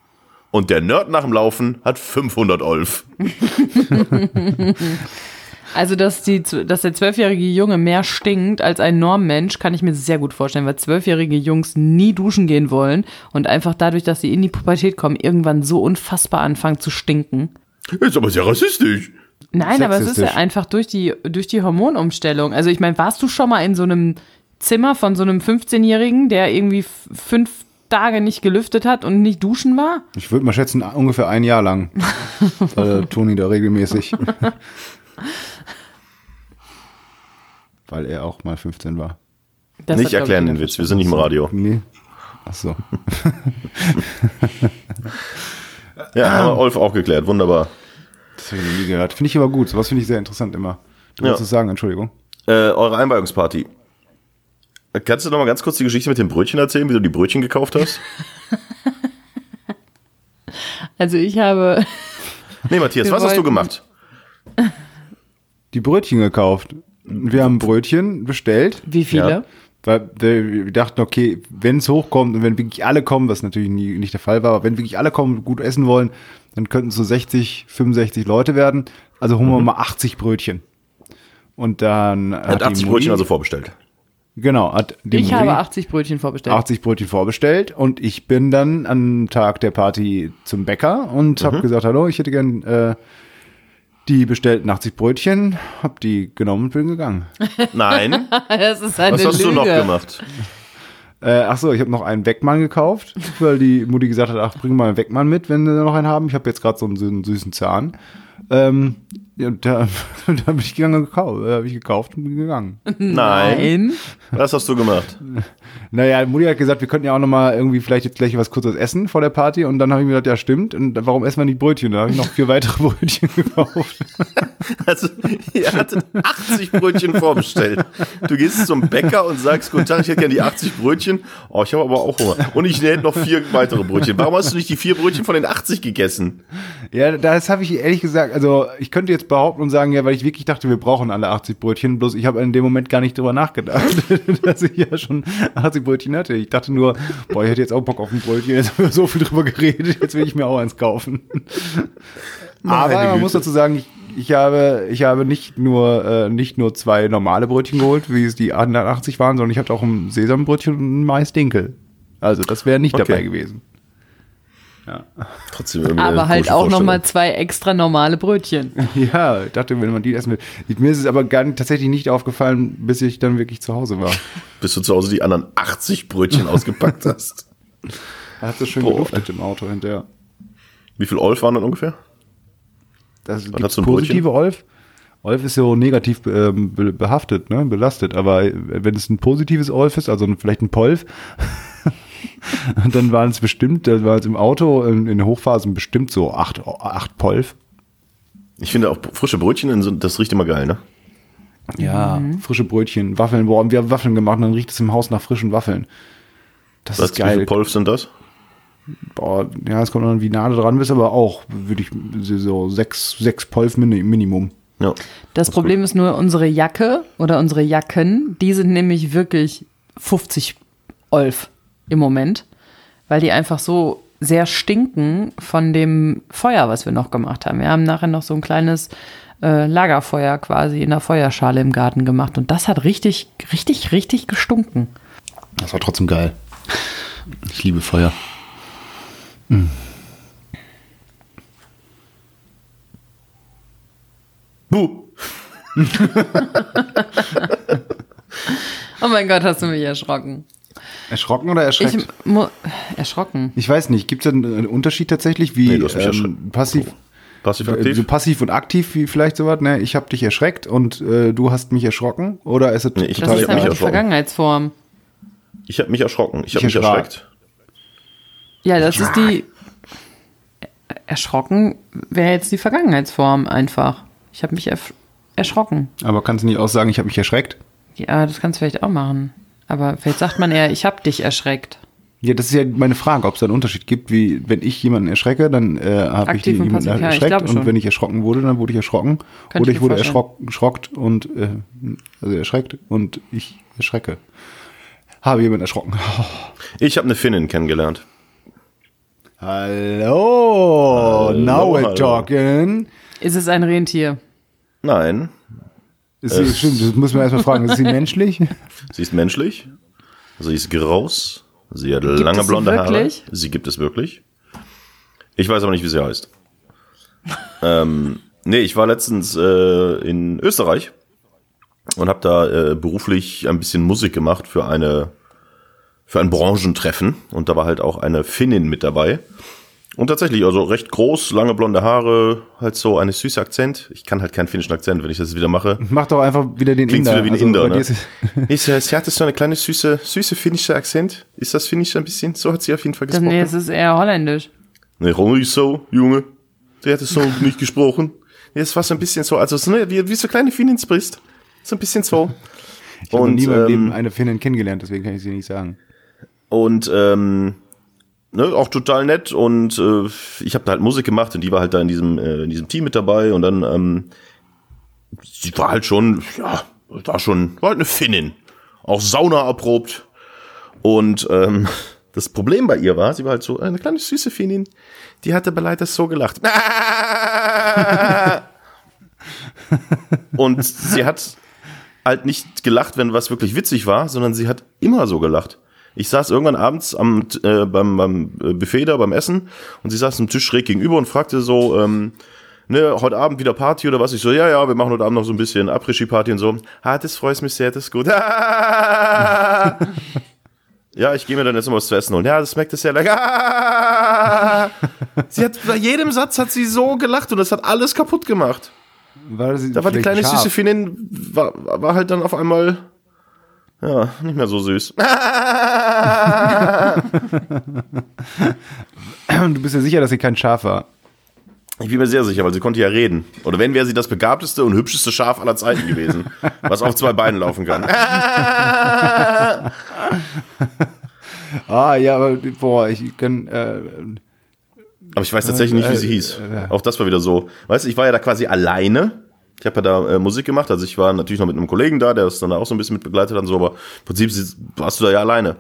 Und der Nerd nach dem Laufen hat 500 Olf. <laughs> Also, dass, die, dass der zwölfjährige Junge mehr stinkt als ein Normmensch, kann ich mir sehr gut vorstellen, weil zwölfjährige Jungs nie duschen gehen wollen und einfach dadurch, dass sie in die Pubertät kommen, irgendwann so unfassbar anfangen zu stinken. Ist aber sehr rassistisch. Nein, aber es ist ja einfach durch die, durch die Hormonumstellung. Also ich meine, warst du schon mal in so einem Zimmer von so einem 15-Jährigen, der irgendwie fünf Tage nicht gelüftet hat und nicht duschen war? Ich würde mal schätzen, ungefähr ein Jahr lang. Weil <laughs> Toni da regelmäßig. <laughs> Weil er auch mal 15 war. Das nicht erklären den Witz, wir sind nicht im Radio. Nee. Ach so. <laughs> Ja, haben wir Olf auch geklärt, wunderbar. Das habe ich noch nie gehört. Finde ich aber gut. Sowas finde ich sehr interessant immer. Du Ja. wolltest es sagen, Entschuldigung. Äh, eure Einweihungsparty. Kannst du noch mal ganz kurz die Geschichte mit dem Brötchen erzählen, wie du die Brötchen gekauft hast? <laughs> Also ich habe, Nee, Matthias, was hast du gemacht? Die Brötchen gekauft. Wir haben Brötchen bestellt. wie viele? Ja. Weil wir dachten, okay, wenn es hochkommt und wenn wirklich alle kommen, was natürlich nie, nicht der Fall war, aber wenn wirklich alle kommen und gut essen wollen, dann könnten es so 60, 65 Leute werden. Also holen wir mal 80 Brötchen. Und dann Er hat die 80 Mutti- Brötchen also vorbestellt. Genau, hat die Ich Mutti habe 80 Brötchen vorbestellt. 80 Brötchen vorbestellt und ich bin dann am Tag der Party zum Bäcker und habe gesagt, hallo, ich hätte gern äh, die bestellten 80 Brötchen, habe die genommen und bin gegangen. <laughs> Nein, Das ist eine was hast Lüge. du noch gemacht? Äh, ach so, ich habe noch einen Weckmann gekauft, weil die Mutti gesagt hat, ach, bring mal einen Weckmann mit, wenn sie noch einen haben. Ich habe jetzt gerade so einen, so einen süßen Zahn. Ähm, ja, da, <laughs> da bin ich gegangen und gekauft, äh, habe ich gekauft und bin gegangen. Nein. Was hast du gemacht? Naja, Mutti hat gesagt, wir könnten ja auch noch mal irgendwie vielleicht jetzt gleich was Kurzes essen vor der Party. Und dann habe ich mir gedacht, ja stimmt. Und warum essen wir nicht Brötchen? Da habe ich noch vier weitere <laughs> Brötchen gekauft. Also, ihr hattet 80 Brötchen vorbestellt. Du gehst zum Bäcker und sagst, guten Tag, ich hätte gerne die 80 Brötchen. Oh, ich habe aber auch Hunger. Und ich hätte noch vier weitere Brötchen. Warum hast du nicht die vier Brötchen von den 80 gegessen? Ja, das habe ich ehrlich gesagt, also ich könnte jetzt behaupten und sagen, ja, weil ich wirklich dachte, wir brauchen alle 80 Brötchen, bloß ich habe in dem Moment gar nicht drüber nachgedacht, <laughs> dass ich ja schon 80 Brötchen hatte. Ich dachte nur, boah, ich hätte jetzt auch Bock auf ein Brötchen, jetzt haben wir so viel drüber geredet, jetzt will ich mir auch eins kaufen. <laughs> Aber man muss dazu sagen, ich, ich habe, ich habe nicht nur, äh, nicht nur zwei normale Brötchen geholt, wie es die 180 waren, sondern ich hatte auch ein Sesambrötchen und ein Mais-Dinkel. Also das wäre nicht Okay. dabei gewesen. Trotzdem irgendwie Aber halt auch nochmal zwei extra normale Brötchen. <laughs> Ja, ich dachte, wenn man die essen will. Mir ist es aber gar nicht, tatsächlich nicht aufgefallen, bis ich dann wirklich zu Hause war. <laughs> Bis du zu Hause die anderen 80 Brötchen ausgepackt hast. Er hat so schön Boah. geduftet im Auto hinterher. Wie viel Olf waren dann ungefähr? Das ein positive Olf. Olf ist so negativ ähm, be- behaftet, ne, belastet. Aber wenn es ein positives Olf ist, also vielleicht ein Polf, <laughs> dann waren es bestimmt, da war es im Auto in, in Hochphasen bestimmt so acht, acht Polf. Ich finde auch frische Brötchen, das riecht immer geil, ne? Ja, frische Brötchen, Waffeln. Boah, wir haben Waffeln gemacht und dann riecht es im Haus nach frischen Waffeln. Das Was, ist wie viel geil. Polf sind das? Boah, ja, es kommt dann, wie nah du dran bist, aber auch, würde ich, so sechs, sechs Polf Mini- Minimum. Ja. Das Problem ist nur unsere Jacke oder unsere Jacken, die sind nämlich wirklich 50 Olf im Moment, weil die einfach so sehr stinken von dem Feuer, was wir noch gemacht haben. Wir haben nachher noch so ein kleines äh, Lagerfeuer quasi in der Feuerschale im Garten gemacht und das hat richtig, richtig, richtig gestunken. Das war trotzdem geil. Ich liebe Feuer. Buh. <laughs> Oh mein Gott, hast du mich erschrocken. Erschrocken oder erschreckt? Ich Ich, mu- erschrocken. weiß nicht, gibt es einen Unterschied tatsächlich, wie Nee, du hast mich ähm, erschreckt. passiv, Passiv äh, aktiv? so passiv und aktiv, wie vielleicht sowas, ne? Ich habe dich erschreckt und äh, du hast mich erschrocken? Oder ist es Nee, ich- Das hab ist mich einfach die erschrocken. Vergangenheitsform. Ich habe mich erschrocken. Ich habe Ich mich erschrak. erschreckt. Ja, das ist die. Erschrocken wäre jetzt die Vergangenheitsform einfach. Ich habe mich erf erschrocken. Aber kannst du nicht auch sagen, ich habe mich erschreckt? Ja, das kannst du vielleicht auch machen. Aber vielleicht sagt man eher, ich habe dich erschreckt. Ja, das ist ja meine Frage, ob es da einen Unterschied gibt, wie wenn ich jemanden erschrecke, dann äh, habe ich jemanden passiv, ja, ich erschreckt und wenn ich erschrocken wurde, dann wurde ich erschrocken. Könnte Oder ich ich wurde erschrockt und äh, also erschreckt und ich erschrecke. Habe jemanden erschrocken. <laughs> Ich habe eine Finnin kennengelernt. Hallo, now we're hallo. talking. Ist es ein Rentier? Nein, Ist sie, stimmt, das muss man erstmal fragen, ist sie menschlich? <laughs> sie ist menschlich. Sie ist groß. Sie hat es lange sie blonde Haare. Sie gibt es wirklich. Ich weiß aber nicht, wie sie heißt. <laughs> ähm, nee, ich war letztens äh, in Österreich und habe da äh, beruflich ein bisschen Musik gemacht für eine für ein Branchentreffen und da war halt auch eine Finnin mit dabei. Und tatsächlich, also recht groß, lange blonde Haare, halt so eine süße Akzent. Ich kann halt keinen finnischen Akzent, wenn ich das wieder mache. Mach doch einfach wieder den Klingt Inder. wieder wie ein Also, Inder, ne? ist <laughs> Ist, äh, sie hatte so eine kleine süße, süße finnische Akzent. Ist das finnisch ein bisschen? So hat sie auf jeden Fall gesprochen. nee, es ist eher holländisch. Nee, Ronny ist so, Junge. Der hat es so <laughs> nicht gesprochen. Ja, es war so ein bisschen so, also so, wie, wie so kleine Finnen sprichst. So ein bisschen so. Ich habe Und, nie in meinem Leben ähm, eine Finnin kennengelernt, deswegen kann ich sie nicht sagen. Und ähm, ne, auch total nett und äh, ich habe da halt Musik gemacht und die war halt da in diesem äh, in diesem Team mit dabei und dann ähm, sie war halt schon ja war schon war halt eine Finnin auch Sauna erprobt und ähm, <laughs> das Problem bei ihr war sie war halt so eine kleine süße Finnin die hatte bei leider so gelacht <laughs> und sie hat halt nicht gelacht, wenn was wirklich witzig war, sondern sie hat immer so gelacht. Ich saß irgendwann abends am, äh, beim, beim Buffet da, beim Essen, und sie saß am Tisch schräg gegenüber und fragte so, ähm, ne, heute Abend wieder Party oder was? Ich so, ja, ja, wir machen heute Abend noch so ein bisschen Après-Ski-Party und so. Ah, das freut mich sehr, das ist gut. <laughs> ja, ich gehe mir dann jetzt noch was zu essen holen. Ja, das schmeckt sehr lecker. <laughs> sie hat, bei jedem Satz hat sie so gelacht und das hat alles kaputt gemacht. War das Da war die kleine scharf? süße Finnin, war, war halt dann auf einmal, ja, nicht mehr so süß. <laughs> Du bist ja sicher, dass sie kein Schaf war. Ich bin mir sehr sicher, weil sie konnte ja reden. Oder wenn, wäre sie das begabteste und hübscheste Schaf aller Zeiten gewesen, was auf zwei Beinen laufen kann. <laughs> Ah, ja, aber boah, ich kann. Äh, Aber ich weiß tatsächlich nicht, wie sie hieß. Auch das war wieder so. Weißt du, ich war ja da quasi alleine. Ich habe ja da äh, Musik gemacht. Also ich war natürlich noch mit einem Kollegen da, der das dann auch so ein bisschen mit begleitet hat und so, aber im Prinzip warst du da ja alleine.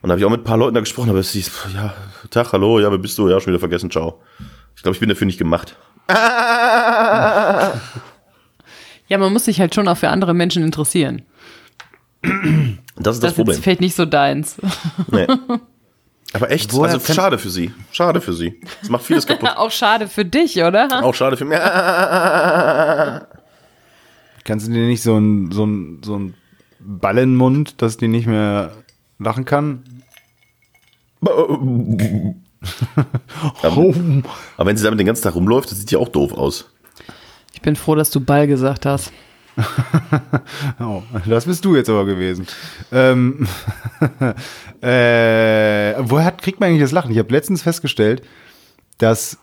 Und da habe ich auch mit ein paar Leuten da gesprochen, aber es hieß, ja, Tag, hallo, ja, wer bist du? Ja, schon wieder vergessen, ciao. Ich glaube, ich bin dafür nicht gemacht. <laughs> Ja, man muss sich halt schon auch für andere Menschen interessieren. Das ist das, Das ist Problem. jetzt vielleicht nicht so deins. Nee. Aber echt, Woher also schade für sie. Schade für sie. Das macht vieles <laughs> kaputt. auch schade für dich, oder? Auch schade für mich. <laughs> kannst du dir nicht so ein, so ein, so ein Ballenmund, dass die nicht mehr lachen kann? <laughs> Aber, aber wenn sie damit den ganzen Tag rumläuft, das sieht ja auch doof aus. Ich bin froh, dass du Ball gesagt hast. Oh, das bist du jetzt aber gewesen. Ähm, äh, woher hat, kriegt man eigentlich das Lachen? Ich habe letztens festgestellt, dass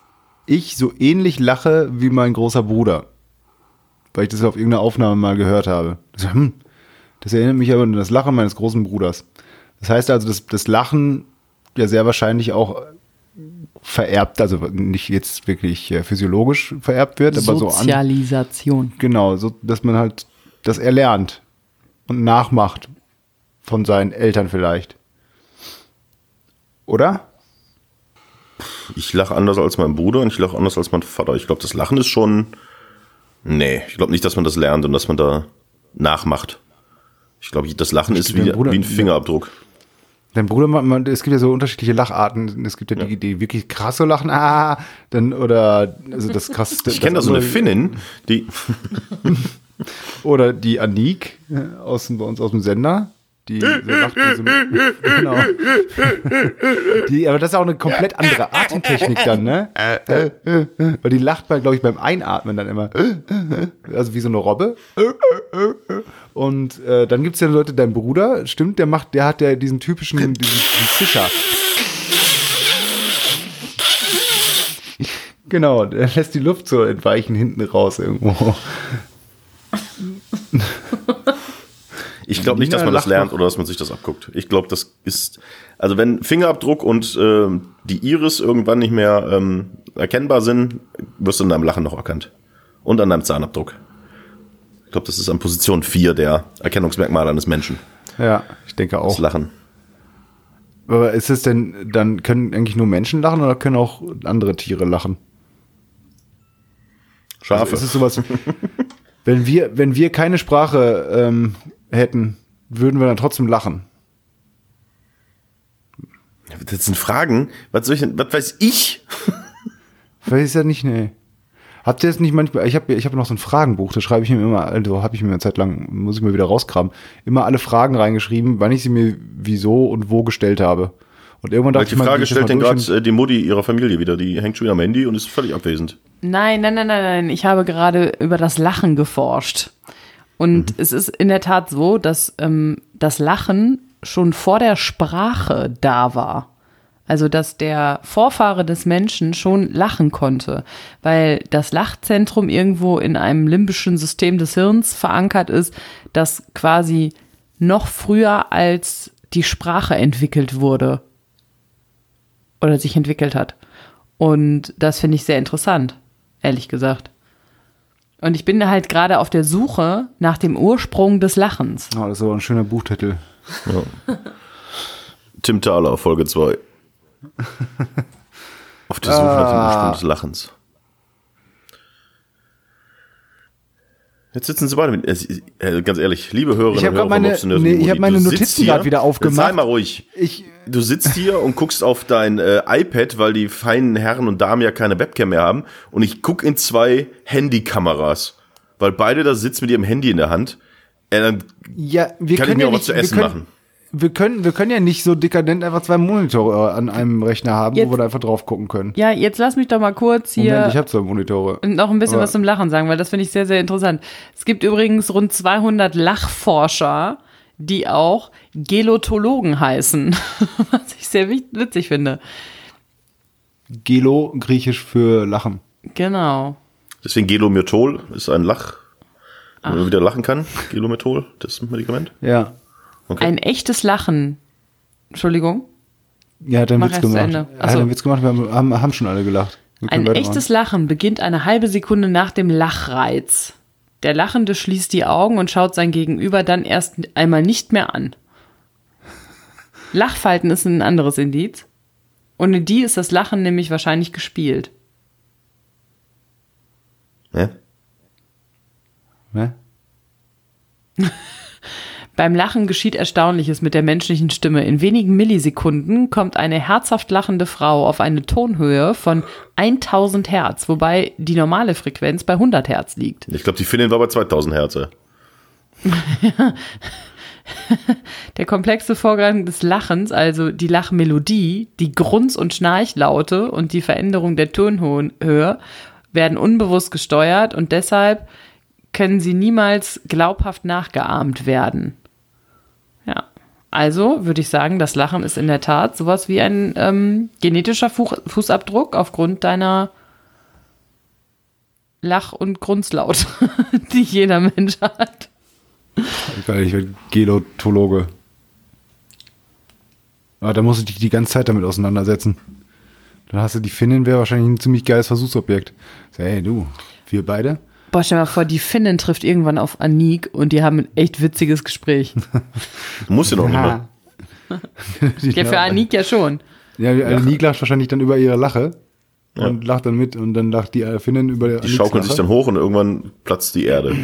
ich so ähnlich lache wie mein großer Bruder. Weil ich das auf irgendeiner Aufnahme mal gehört habe. Das, hm, das erinnert mich aber an das Lachen meines großen Bruders. Das heißt also, dass das Lachen ja sehr wahrscheinlich auch vererbt, also nicht jetzt wirklich äh, physiologisch vererbt wird, aber so an, Sozialisation. Genau, so dass man halt das erlernt und nachmacht von seinen Eltern vielleicht. Oder? Ich lache anders als mein Bruder und ich lache anders als mein Vater. Ich glaube, das Lachen ist schon. Nee, ich glaube nicht, dass man das lernt und dass man da nachmacht. Ich glaube, das Lachen ist wie, Bruder- wie ein Fingerabdruck. Dein Bruder, man, es gibt ja so unterschiedliche Lacharten. Es gibt ja, Die, die wirklich krass so lachen, ah, dann oder also das krasseste. Ich kenne da so eine Finnin, die. <laughs> Oder die Anik äh, aus, bei uns aus dem Sender. Die so lacht wie so, genau. Die, aber das ist auch eine komplett andere Atemtechnik dann, ne? Weil die lacht bei, glaube ich, beim Einatmen dann immer. Also wie so eine Robbe. Und äh, dann gibt's ja Leute, dein Bruder, stimmt, der macht, der hat ja diesen typischen, diesen, diesen Zischer. Genau, der lässt die Luft so entweichen hinten raus irgendwo. Ich glaube nicht, dass man das lernt oder dass man sich das abguckt. Ich glaube, das ist. Also wenn Fingerabdruck und ähm, die Iris irgendwann nicht mehr ähm, erkennbar sind, wirst du in deinem Lachen noch erkannt. Und an deinem Zahnabdruck. Ich glaube, das ist an Position 4 der Erkennungsmerkmale eines Menschen. Ja, ich denke Das auch. Lachen. Aber ist es denn, dann können eigentlich nur Menschen lachen oder können auch andere Tiere lachen? Schafe. Also ist es sowas, Wenn wir, wenn wir keine Sprache ähm, hätten, würden wir dann trotzdem lachen. Das sind Fragen. Was soll ich denn, was weiß ich? <laughs> Weiß ja nicht, nee. Habt ihr es nicht manchmal, ich habe ich hab noch so ein Fragenbuch, da schreibe ich mir immer, also habe ich mir eine Zeit lang, muss ich mir wieder rauskramen, immer alle Fragen reingeschrieben, wann ich sie mir wieso und wo gestellt habe. Und irgendwann dachte Welche ich mal, Frage ich stellt denn gerade äh, die Mutti ihrer Familie wieder? Die hängt schon wieder am Handy und ist völlig abwesend. Nein, nein, nein, nein, nein. Ich habe gerade über das Lachen geforscht. Und es ist in der Tat so, dass ähm, das Lachen schon vor der Sprache da war. Also, dass der Vorfahre des Menschen schon lachen konnte, weil das Lachzentrum irgendwo in einem limbischen System des Hirns verankert ist, das quasi noch früher als die Sprache entwickelt wurde oder sich entwickelt hat. Und das finde ich sehr interessant, ehrlich gesagt. Und ich bin halt gerade auf der Suche nach dem Ursprung des Lachens. Oh, das ist aber ein schöner Buchtitel. Tim Thaler, Folge 2. <laughs> Auf der Suche nach dem Ah. Ursprung des Lachens. Jetzt sitzen sie beide mit. äh, äh, Ganz ehrlich, liebe Hörerinnen Ich und Hörer, meine- nee, ich hab meine Notizen grad wieder aufgemacht. Sei mal ruhig. Ich, Du sitzt hier und guckst auf dein äh, iPad, weil die feinen Herren und Damen ja keine Webcam mehr haben. Und ich guck in zwei Handykameras. Weil beide da sitzen mit ihrem Handy in der Hand. Äh, dann ja, wir kann ich können mir ja auch was nicht, zu wir essen können, machen. Wir können, wir können ja nicht so dekadent einfach zwei Monitore an einem Rechner haben, Jetzt- wo wir da einfach drauf gucken können. Ja, jetzt lass mich doch mal kurz hier Moment, ich habe zwei Monitore. und noch ein bisschen Aber- was zum Lachen sagen, weil das finde ich sehr, sehr interessant. Es gibt übrigens rund 200 Lachforscher, die auch Gelotologen heißen, <laughs> was ich sehr wit- witzig finde. Gelo, griechisch für Lachen. Genau. Deswegen Gelomethol ist ein Lach, wo man wieder lachen kann. Gelomethol, das Medikament. Ja. Okay. Ein echtes Lachen. Entschuldigung. Ja, hat er einen Mach Witz gemacht. Ende. Er Ach hat einen Witz gemacht, wir haben, haben, haben schon alle gelacht. Ein echtes Lachen beginnt eine halbe Sekunde nach dem Lachreiz. Der Lachende schließt die Augen und schaut sein Gegenüber dann erst einmal nicht mehr an. Lachfalten ist ein anderes Indiz. Ohne die ist das Lachen nämlich wahrscheinlich gespielt. Ja? <laughs> Ne? Beim Lachen geschieht Erstaunliches mit der menschlichen Stimme. In wenigen Millisekunden kommt eine herzhaft lachende Frau auf eine Tonhöhe von 1000 Hertz, wobei die normale Frequenz bei 100 Hertz liegt. Ich glaube, die Finnin war bei 2000 Hertz. ja. <laughs> Der komplexe Vorgang des Lachens, also die Lachmelodie, die Grunz- und Schnarchlaute und die Veränderung der Tonhöhe werden unbewusst gesteuert und deshalb können sie niemals glaubhaft nachgeahmt werden. Also würde ich sagen, das Lachen ist in der Tat sowas wie ein ähm, genetischer Fu Fußabdruck aufgrund deiner Lach- und Grunzlaut, <laughs> die jeder Mensch hat. Ich werde Gelotologe. Ah, da musst du dich die ganze Zeit damit auseinandersetzen. Dann hast du die Finnin, wäre wahrscheinlich ein ziemlich geiles Versuchsobjekt. So, hey, du, wir beide? Boah, stell dir mal vor, die Finnin trifft irgendwann auf Anik und die haben ein echt witziges Gespräch. <laughs> Du musst ja noch nicht mehr. <laughs> Ja, für Anik ja schon. Ja, Anik lacht wahrscheinlich dann über ihre Lache und lacht dann mit und dann lacht die äh, Finnin über Die Aniks schaukeln sich Lache. dann hoch und irgendwann platzt die Erde.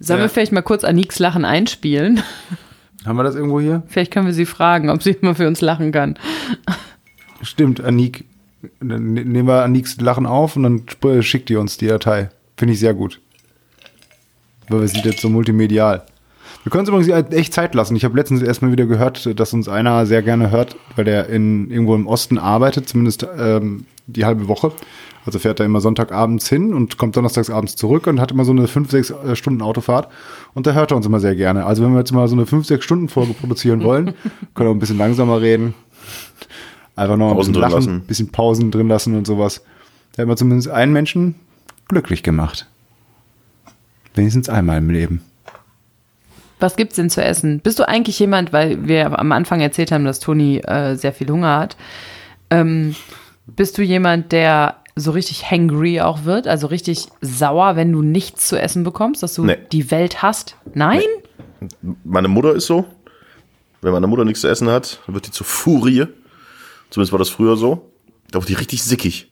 Sollen Ja. wir vielleicht mal kurz Aniks Lachen einspielen? <laughs> Haben wir das irgendwo hier? Vielleicht können wir sie fragen, ob sie mal für uns lachen kann. Stimmt, Anik. Dann ne- nehmen wir Aniks Lachen auf und dann schickt die uns die Datei. Finde ich sehr gut. Weil wir sind jetzt so multimedial. Wir können uns übrigens echt Zeit lassen. Ich habe letztens erstmal wieder gehört, dass uns einer sehr gerne hört, weil der in, irgendwo im Osten arbeitet, zumindest ähm, die halbe Woche. Also fährt er immer Sonntagabends hin und kommt donnerstags abends zurück und hat immer so eine 5, 6 äh, Stunden Autofahrt. Und da hört er uns immer sehr gerne. Also wenn wir jetzt mal so eine 5, 6 Stunden Folge produzieren wollen, <laughs> können wir ein bisschen langsamer reden. Einfach noch ein Pausen bisschen lachen, lassen. bisschen Pausen drin lassen und sowas. Da hat man zumindest einen Menschen glücklich gemacht. Wenigstens einmal im Leben. Was gibt's denn zu essen? Bist du eigentlich jemand, weil wir am Anfang erzählt haben, dass Toni äh, sehr viel Hunger hat, ähm, bist du jemand, der so richtig hangry auch wird, also richtig sauer, wenn du nichts zu essen bekommst, dass du Nee. die Welt hast? Nein? Meine Mutter ist so. Wenn meine Mutter nichts zu essen hat, dann wird die zur Furie. Zumindest war das früher so. Da wird die richtig sickig.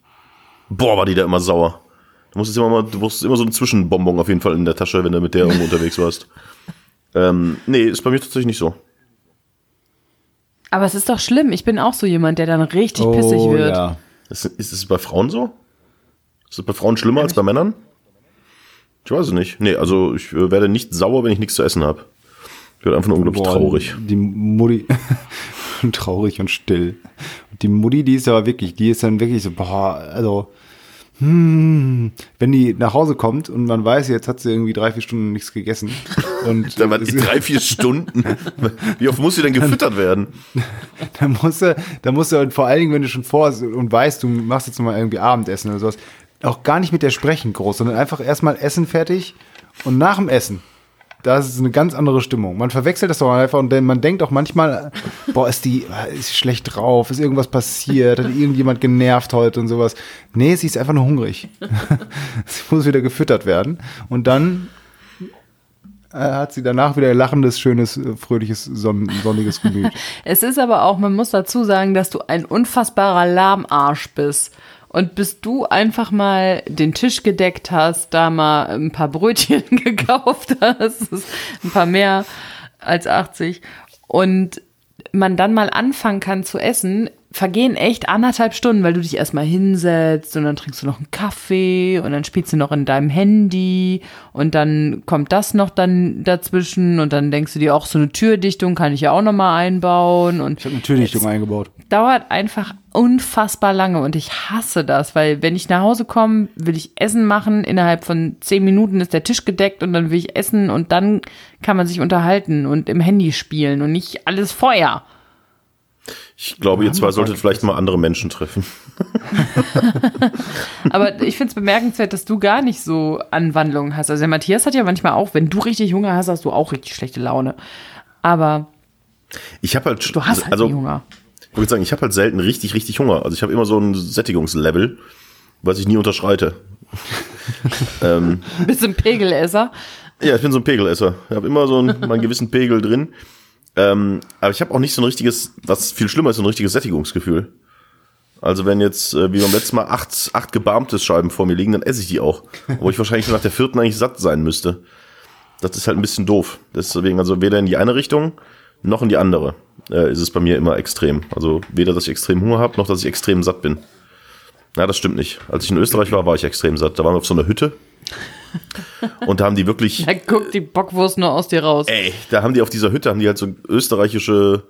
Boah, war die da immer sauer. Du musstest immer mal, du brauchst immer so einen Zwischenbonbon auf jeden Fall in der Tasche, wenn du mit der irgendwo <laughs> unterwegs warst. Ähm, nee, ist bei mir tatsächlich nicht so. Aber es ist doch schlimm. Ich bin auch so jemand, der dann richtig pissig Oh, wird. ja. Ist, ist es bei Frauen so? Ist es bei Frauen schlimmer als bei Männern? Ich weiß es nicht. Nee, also ich äh, werde nicht sauer, wenn ich nichts zu essen habe. Ich werde einfach nur unglaublich Boah, traurig. Die Mutti, <laughs> traurig und still. Und die Mutti, die ist aber wirklich, die ist dann wirklich so, boah, also, hm, wenn die nach Hause kommt und man weiß, jetzt hat sie irgendwie drei, vier Stunden nichts gegessen. Und <laughs> Da waren die drei, vier Stunden. Wie oft muss sie denn gefüttert werden? dann musst du, dann du, und vor allen Dingen, wenn du schon vor und weißt, du machst jetzt nochmal irgendwie Abendessen oder sowas, auch gar nicht mit der sprechen groß, sondern einfach erstmal Essen fertig und nach dem Essen. Da ist eine ganz andere Stimmung. Man verwechselt das doch einfach und man denkt auch manchmal, boah, ist die, ist schlecht drauf, ist irgendwas passiert, hat irgendjemand genervt heute und sowas. Nee, sie ist einfach nur hungrig. <laughs> sie muss wieder gefüttert werden und dann äh, hat sie danach wieder ein lachendes, schönes, äh, fröhliches, sonn sonniges Gemüt. <laughs> Es ist aber auch, man muss dazu sagen, dass du ein unfassbarer Lahmarsch bist. Und bis du einfach mal den Tisch gedeckt hast, da mal ein paar Brötchen <laughs> gekauft hast, ein paar mehr als 80, und man dann mal anfangen kann zu essen, vergehen echt anderthalb Stunden, weil du dich erstmal hinsetzt und dann trinkst du noch einen Kaffee und dann spielst du noch in deinem Handy und dann kommt das noch dann dazwischen und dann denkst du dir auch so eine Türdichtung kann ich ja auch noch mal einbauen und Ich habe eine Türdichtung eingebaut. dauert einfach unfassbar lange und ich hasse das, weil wenn ich nach Hause komme, will ich Essen machen, innerhalb von zehn Minuten ist der Tisch gedeckt und dann will ich essen und dann kann man sich unterhalten und im Handy spielen und nicht alles Feuer. Ich glaube, ihr zwei solltet vielleicht mal andere Menschen treffen. <laughs> Aber ich finde es bemerkenswert, dass du gar nicht so Anwandlungen hast. Also der Matthias hat ja manchmal auch, wenn du richtig Hunger hast, hast du auch richtig schlechte Laune. Aber Ich habe halt, du hast halt also, Hunger. Ich würde sagen, ich habe halt selten richtig, richtig Hunger. Also ich habe immer so ein Sättigungslevel, was ich nie unterschreite. <laughs> ähm, Bist ein Pegelesser. ja, ich bin so ein Pegelesser. Ich habe immer so einen, meinen gewissen Pegel drin. Ähm, aber ich habe auch nicht so ein richtiges, was viel schlimmer ist, so ein richtiges Sättigungsgefühl. Also wenn jetzt, äh, wie beim letzten Mal, acht, acht gebarmtes Scheiben vor mir liegen, dann esse ich die auch. Wo ich wahrscheinlich nach der vierten eigentlich satt sein müsste. Das ist halt ein bisschen doof. Deswegen also weder in die eine Richtung noch in die andere äh, ist es bei mir immer extrem. Also weder, dass ich extrem Hunger habe, noch dass ich extrem satt bin. Ja, das stimmt nicht. Als ich in Österreich war, war ich extrem satt. Da waren wir auf so einer Hütte. Und da haben die wirklich, <laughs> Da guckt die Bockwurst nur aus dir raus. ey, da haben die auf dieser Hütte, haben die halt so österreichische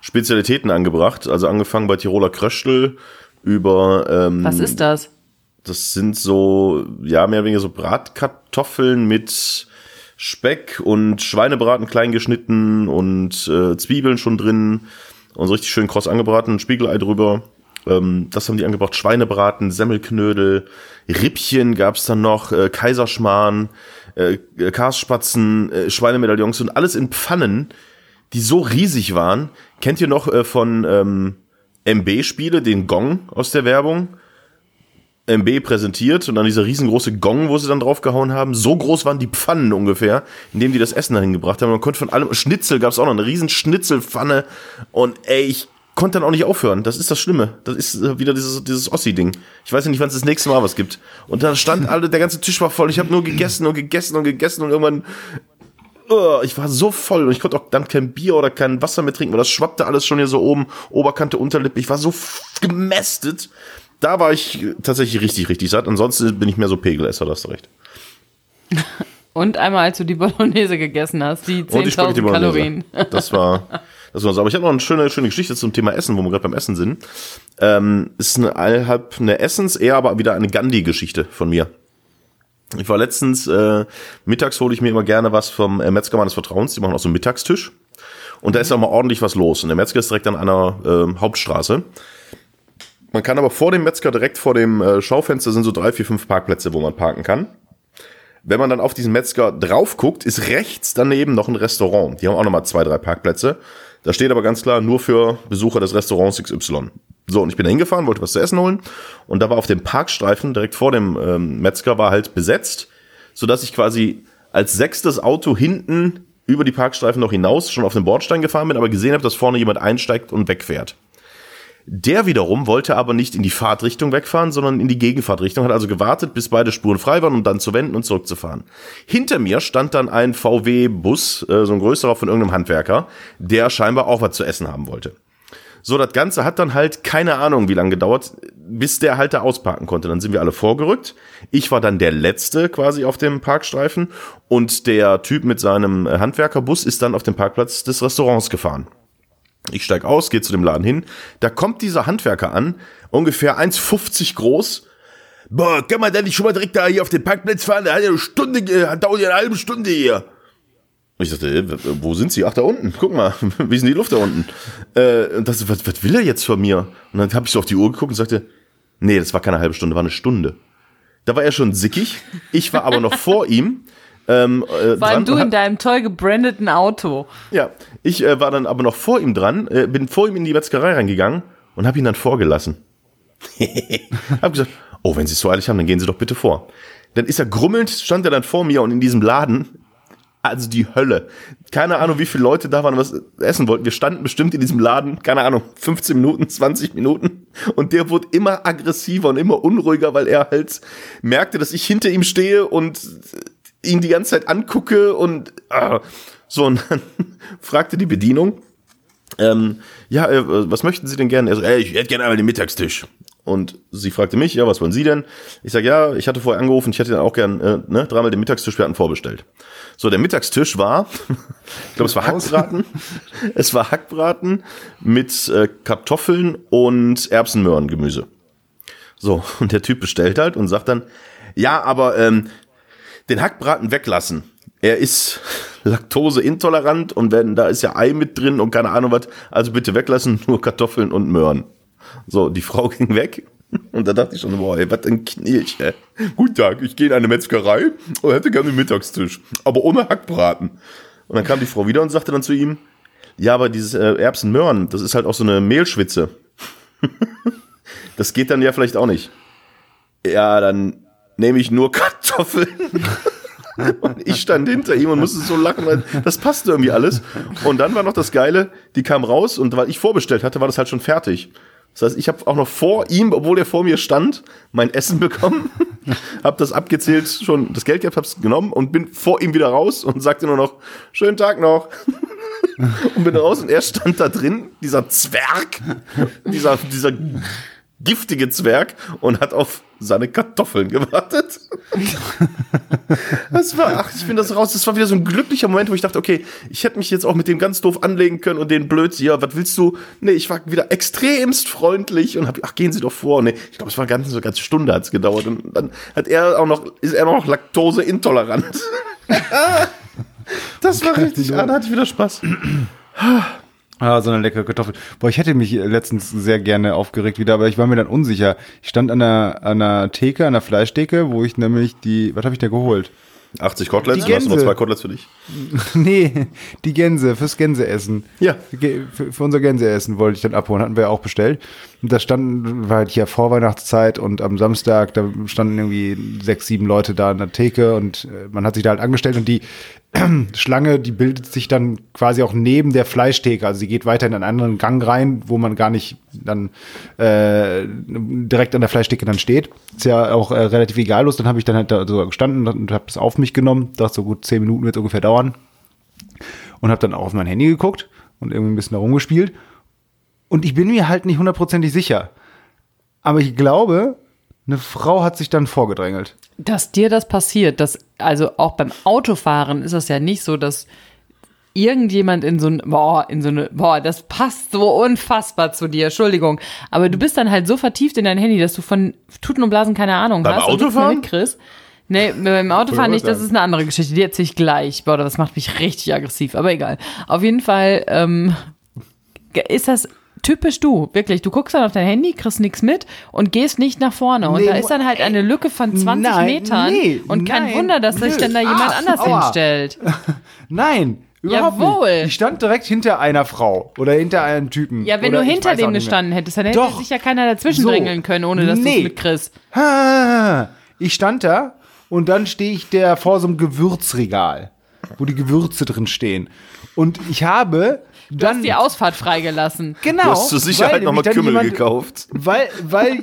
Spezialitäten angebracht. Also angefangen bei Tiroler Kröstel über, ähm, Was ist das? das sind so, ja, mehr oder weniger so Bratkartoffeln mit Speck und Schweinebraten klein geschnitten und äh, Zwiebeln schon drin und so richtig schön kross angebraten, Spiegelei drüber. Ähm, das haben die angebracht. Schweinebraten, Semmelknödel, Rippchen gab's dann noch, äh, Kaiserschmarrn, äh, Karsspatzen, äh, Schweinemedaillons und alles in Pfannen, die so riesig waren. Kennt ihr noch äh, von ähm, MB-Spiele, den Gong aus der Werbung? MB präsentiert und dann dieser riesengroße Gong, wo sie dann draufgehauen haben. So groß waren die Pfannen ungefähr, in dem die das Essen dahin gebracht haben. Man konnte von allem, Schnitzel gab's auch noch, eine riesen Schnitzelpfanne und ey, ich konnte dann auch nicht aufhören. Das ist das Schlimme. Das ist äh, wieder dieses, dieses Ossi-Ding. Ich weiß ja nicht, wann es das nächste Mal was gibt. Und da stand <laughs> alle, der ganze Tisch war voll. Ich habe nur gegessen und gegessen und gegessen und irgendwann Oh, ich war so voll und ich konnte auch dann kein Bier oder kein Wasser mehr trinken, weil das schwappte alles schon hier so oben, Oberkante, Unterlippe. Ich war so gemästet. Da war ich tatsächlich richtig, richtig satt. Ansonsten bin ich mehr so Pegelesser, da hast du recht. <laughs> Und einmal, als du die Bolognese gegessen hast, die Und die Spaghetti 10.000 Bolognese. Kalorien. Das war, <laughs> das war so. Aber ich habe noch eine schöne, schöne Geschichte zum Thema Essen, wo wir gerade beim Essen sind. Ähm, ist eine, halb eine Essens, eher aber wieder eine Gandhi-Geschichte von mir. Ich war letztens, äh, mittags hole ich mir immer gerne was vom äh, Metzger meines Vertrauens. Die machen auch so einen Mittagstisch. Und da ist auch mal ordentlich was los. Und der Metzger ist direkt an einer ähm, Hauptstraße. Man kann aber vor dem Metzger direkt vor dem äh, Schaufenster sind so drei, vier, fünf Parkplätze, wo man parken kann. Wenn man dann auf diesen Metzger drauf guckt, ist rechts daneben noch ein Restaurant. Die haben auch nochmal zwei, drei Parkplätze. Da steht aber ganz klar nur für Besucher des Restaurants XY. So, und ich bin da hingefahren, wollte was zu essen holen. Und da war auf dem Parkstreifen direkt vor dem ähm, Metzger war halt besetzt, sodass ich quasi als sechstes Auto hinten über die Parkstreifen noch hinaus schon auf den Bordstein gefahren bin, aber gesehen habe, dass vorne jemand einsteigt und wegfährt. Der wiederum wollte aber nicht in die Fahrtrichtung wegfahren, sondern in die Gegenfahrtrichtung, hat also gewartet, bis beide Spuren frei waren, um dann zu wenden und zurückzufahren. Hinter mir stand dann ein VW-Bus, äh, so ein größerer von irgendeinem Handwerker, der scheinbar auch was zu essen haben wollte. So, das Ganze hat dann halt keine Ahnung, wie lange gedauert, bis der halt da ausparken konnte. Dann sind wir alle vorgerückt. Ich war dann der Letzte quasi auf dem Parkstreifen und der Typ mit seinem äh, Handwerkerbus ist dann auf den Parkplatz des Restaurants gefahren. Ich steig aus, gehe zu dem Laden hin. Da kommt dieser Handwerker an, ungefähr 1,50 groß. Boah, kann man da nicht schon mal direkt da hier auf den Parkplatz fahren? Der hat ja eine Stunde, äh, dauert ja eine halbe Stunde hier. Und ich dachte, äh, wo sind sie? Ach, da unten. Guck mal, <laughs> wie ist denn die Luft da unten? Äh, und das, was, was will er jetzt von mir? Und dann habe ich so auf die Uhr geguckt und sagte, nee, das war keine halbe Stunde, war eine Stunde. Da war er schon sickig. Ich war aber noch vor ihm. Ähm, äh, Vor allem du in deinem toll gebrandeten Auto. ja, ich äh, war dann aber noch vor ihm dran, äh, bin vor ihm in die Metzgerei reingegangen und habe ihn dann vorgelassen. <laughs> hab gesagt, oh, wenn Sie es so eilig haben, dann gehen Sie doch bitte vor. Dann ist er grummelnd, stand er dann vor mir und in diesem Laden, also die Hölle. Keine Ahnung, wie viele Leute da waren und was essen wollten. Wir standen bestimmt in diesem Laden, keine Ahnung, 15 Minuten, 20 Minuten. Und der wurde immer aggressiver und immer unruhiger, weil er halt merkte, dass ich hinter ihm stehe und ihn die ganze Zeit angucke und ah. So und dann <laughs> fragte die Bedienung, ähm, ja, äh, was möchten Sie denn gerne? Er so, ey, ich hätte gerne einmal den Mittagstisch. Und sie fragte mich, ja, was wollen Sie denn? Ich sage, ja, ich hatte vorher angerufen, ich hätte dann auch gern äh, ne, dreimal den Mittagstisch, wir hatten vorbestellt. So, der Mittagstisch war, <laughs> ich glaube, es war Hackbraten. es war Hackbraten mit äh, Kartoffeln und Erbsenmöhrengemüse. So, und der Typ bestellt halt und sagt dann, ja, aber ähm, den Hackbraten weglassen. Er ist laktoseintolerant und wenn da ist ja Ei mit drin und keine Ahnung was, also bitte weglassen, <laughs> nur Kartoffeln und Möhren. So, die Frau <laughs> ging weg und da dachte ich schon, boah, ey, was ein Knirsch, ey. Guten Tag, ich gehe in eine Metzgerei und hätte gerne einen Mittagstisch, aber ohne Hackbraten. Und dann kam die Frau wieder und sagte dann zu ihm, ja, aber dieses äh, Erbsen-Möhren, das ist halt auch so eine Mehlschwitze. <laughs> das geht dann ja vielleicht auch nicht. Ja, dann nehme ich nur Kartoffeln. <laughs> Und ich stand hinter ihm und musste so lachen, weil das passte irgendwie alles. Und dann war noch das Geile, die kam raus und weil ich vorbestellt hatte, war das halt schon fertig. Das heißt, ich habe auch noch vor ihm, obwohl er vor mir stand, mein Essen bekommen, <laughs> habe das abgezählt, schon das Geld gehabt, habe es genommen und bin vor ihm wieder raus und sagte nur noch, schönen Tag noch. <laughs> und bin raus und er stand da drin, dieser Zwerg, dieser, dieser giftige Zwerg und hat auf seine Kartoffeln gewartet. Das war, ach, ich finde das raus. Das war wieder so ein glücklicher Moment, wo ich dachte, okay, ich hätte mich jetzt auch mit dem ganz doof anlegen können und den blöd, ja, was willst du? Nee, ich war wieder extremst freundlich und hab, ach, gehen Sie doch vor. Nee, ich glaube, es war ganz, so eine ganze Stunde hat's gedauert und dann hat er auch noch, ist er noch laktoseintolerant. <laughs> das war richtig, ah, da hatte ich wieder Spaß. Ah, so eine leckere Kartoffel. Boah, ich hätte mich letztens sehr gerne aufgeregt wieder, aber ich war mir dann unsicher. Ich stand an der, an der Theke, an der Fleischtheke, wo ich nämlich die, was habe ich da geholt? 80 Koteletts, Die du hast noch Gänse. zwei Koteletts für dich. <laughs> nee, die Gänse, fürs Gänseessen. Ja. Für, für unser Gänseessen wollte ich dann abholen, hatten wir ja auch bestellt. Und da standen, war halt hier Vorweihnachtszeit und am Samstag, da standen irgendwie sechs, sieben Leute da an der Theke und äh, man hat sich da halt angestellt und die <clears throat> Schlange, die bildet sich dann quasi auch neben der Fleischtheke. Also sie geht weiter in einen anderen Gang rein, wo man gar nicht dann äh, direkt an der Fleischtheke dann steht. Ist ja auch äh, relativ egallos. Dann habe ich dann halt da so gestanden und habe das auf mich genommen. Dachte so gut, zehn Minuten wird ungefähr dauern. Und habe dann auch auf mein Handy geguckt und irgendwie ein bisschen da rumgespielt. Und ich bin mir halt nicht hundertprozentig sicher. Aber ich glaube, eine Frau hat sich dann vorgedrängelt. Dass dir das passiert, dass, also auch beim Autofahren ist es ja nicht so, dass irgendjemand in so ein, boah, in so eine, boah, das passt so unfassbar zu dir, Entschuldigung. Aber du bist dann halt so vertieft in dein Handy, dass du von Tuten und Blasen keine Ahnung Beim hast. und nichts mehr Autofahren? mitkriegst. Nee, beim Autofahren nicht, das ist eine andere Geschichte, die erzähle ich gleich. Boah, das macht mich richtig aggressiv, aber egal. Auf jeden Fall, ähm, ist das typisch du, wirklich. Du guckst dann auf dein Handy, kriegst nichts mit und gehst nicht nach vorne. Und Nee, da ist dann halt eine Lücke von 20 nein, Metern. nee, und kein nein, Wunder, dass sich dann da jemand Ach, anders aua. hinstellt. <laughs> Nein, überhaupt Jawohl. nicht. Ich stand direkt hinter einer Frau oder hinter einem Typen. Ja, wenn du hinter dem gestanden hättest, dann hätte Doch. sich ja keiner dazwischen So. drängeln können, ohne dass du Nee. es mitkriegst. <laughs> Ich stand da und dann stehe ich der vor so einem Gewürzregal. wo die Gewürze drin stehen. Und ich habe Du dann hast die Ausfahrt freigelassen. genau, Du hast zur Sicherheit nochmal Kümmel jemand- gekauft. Weil, weil, <laughs>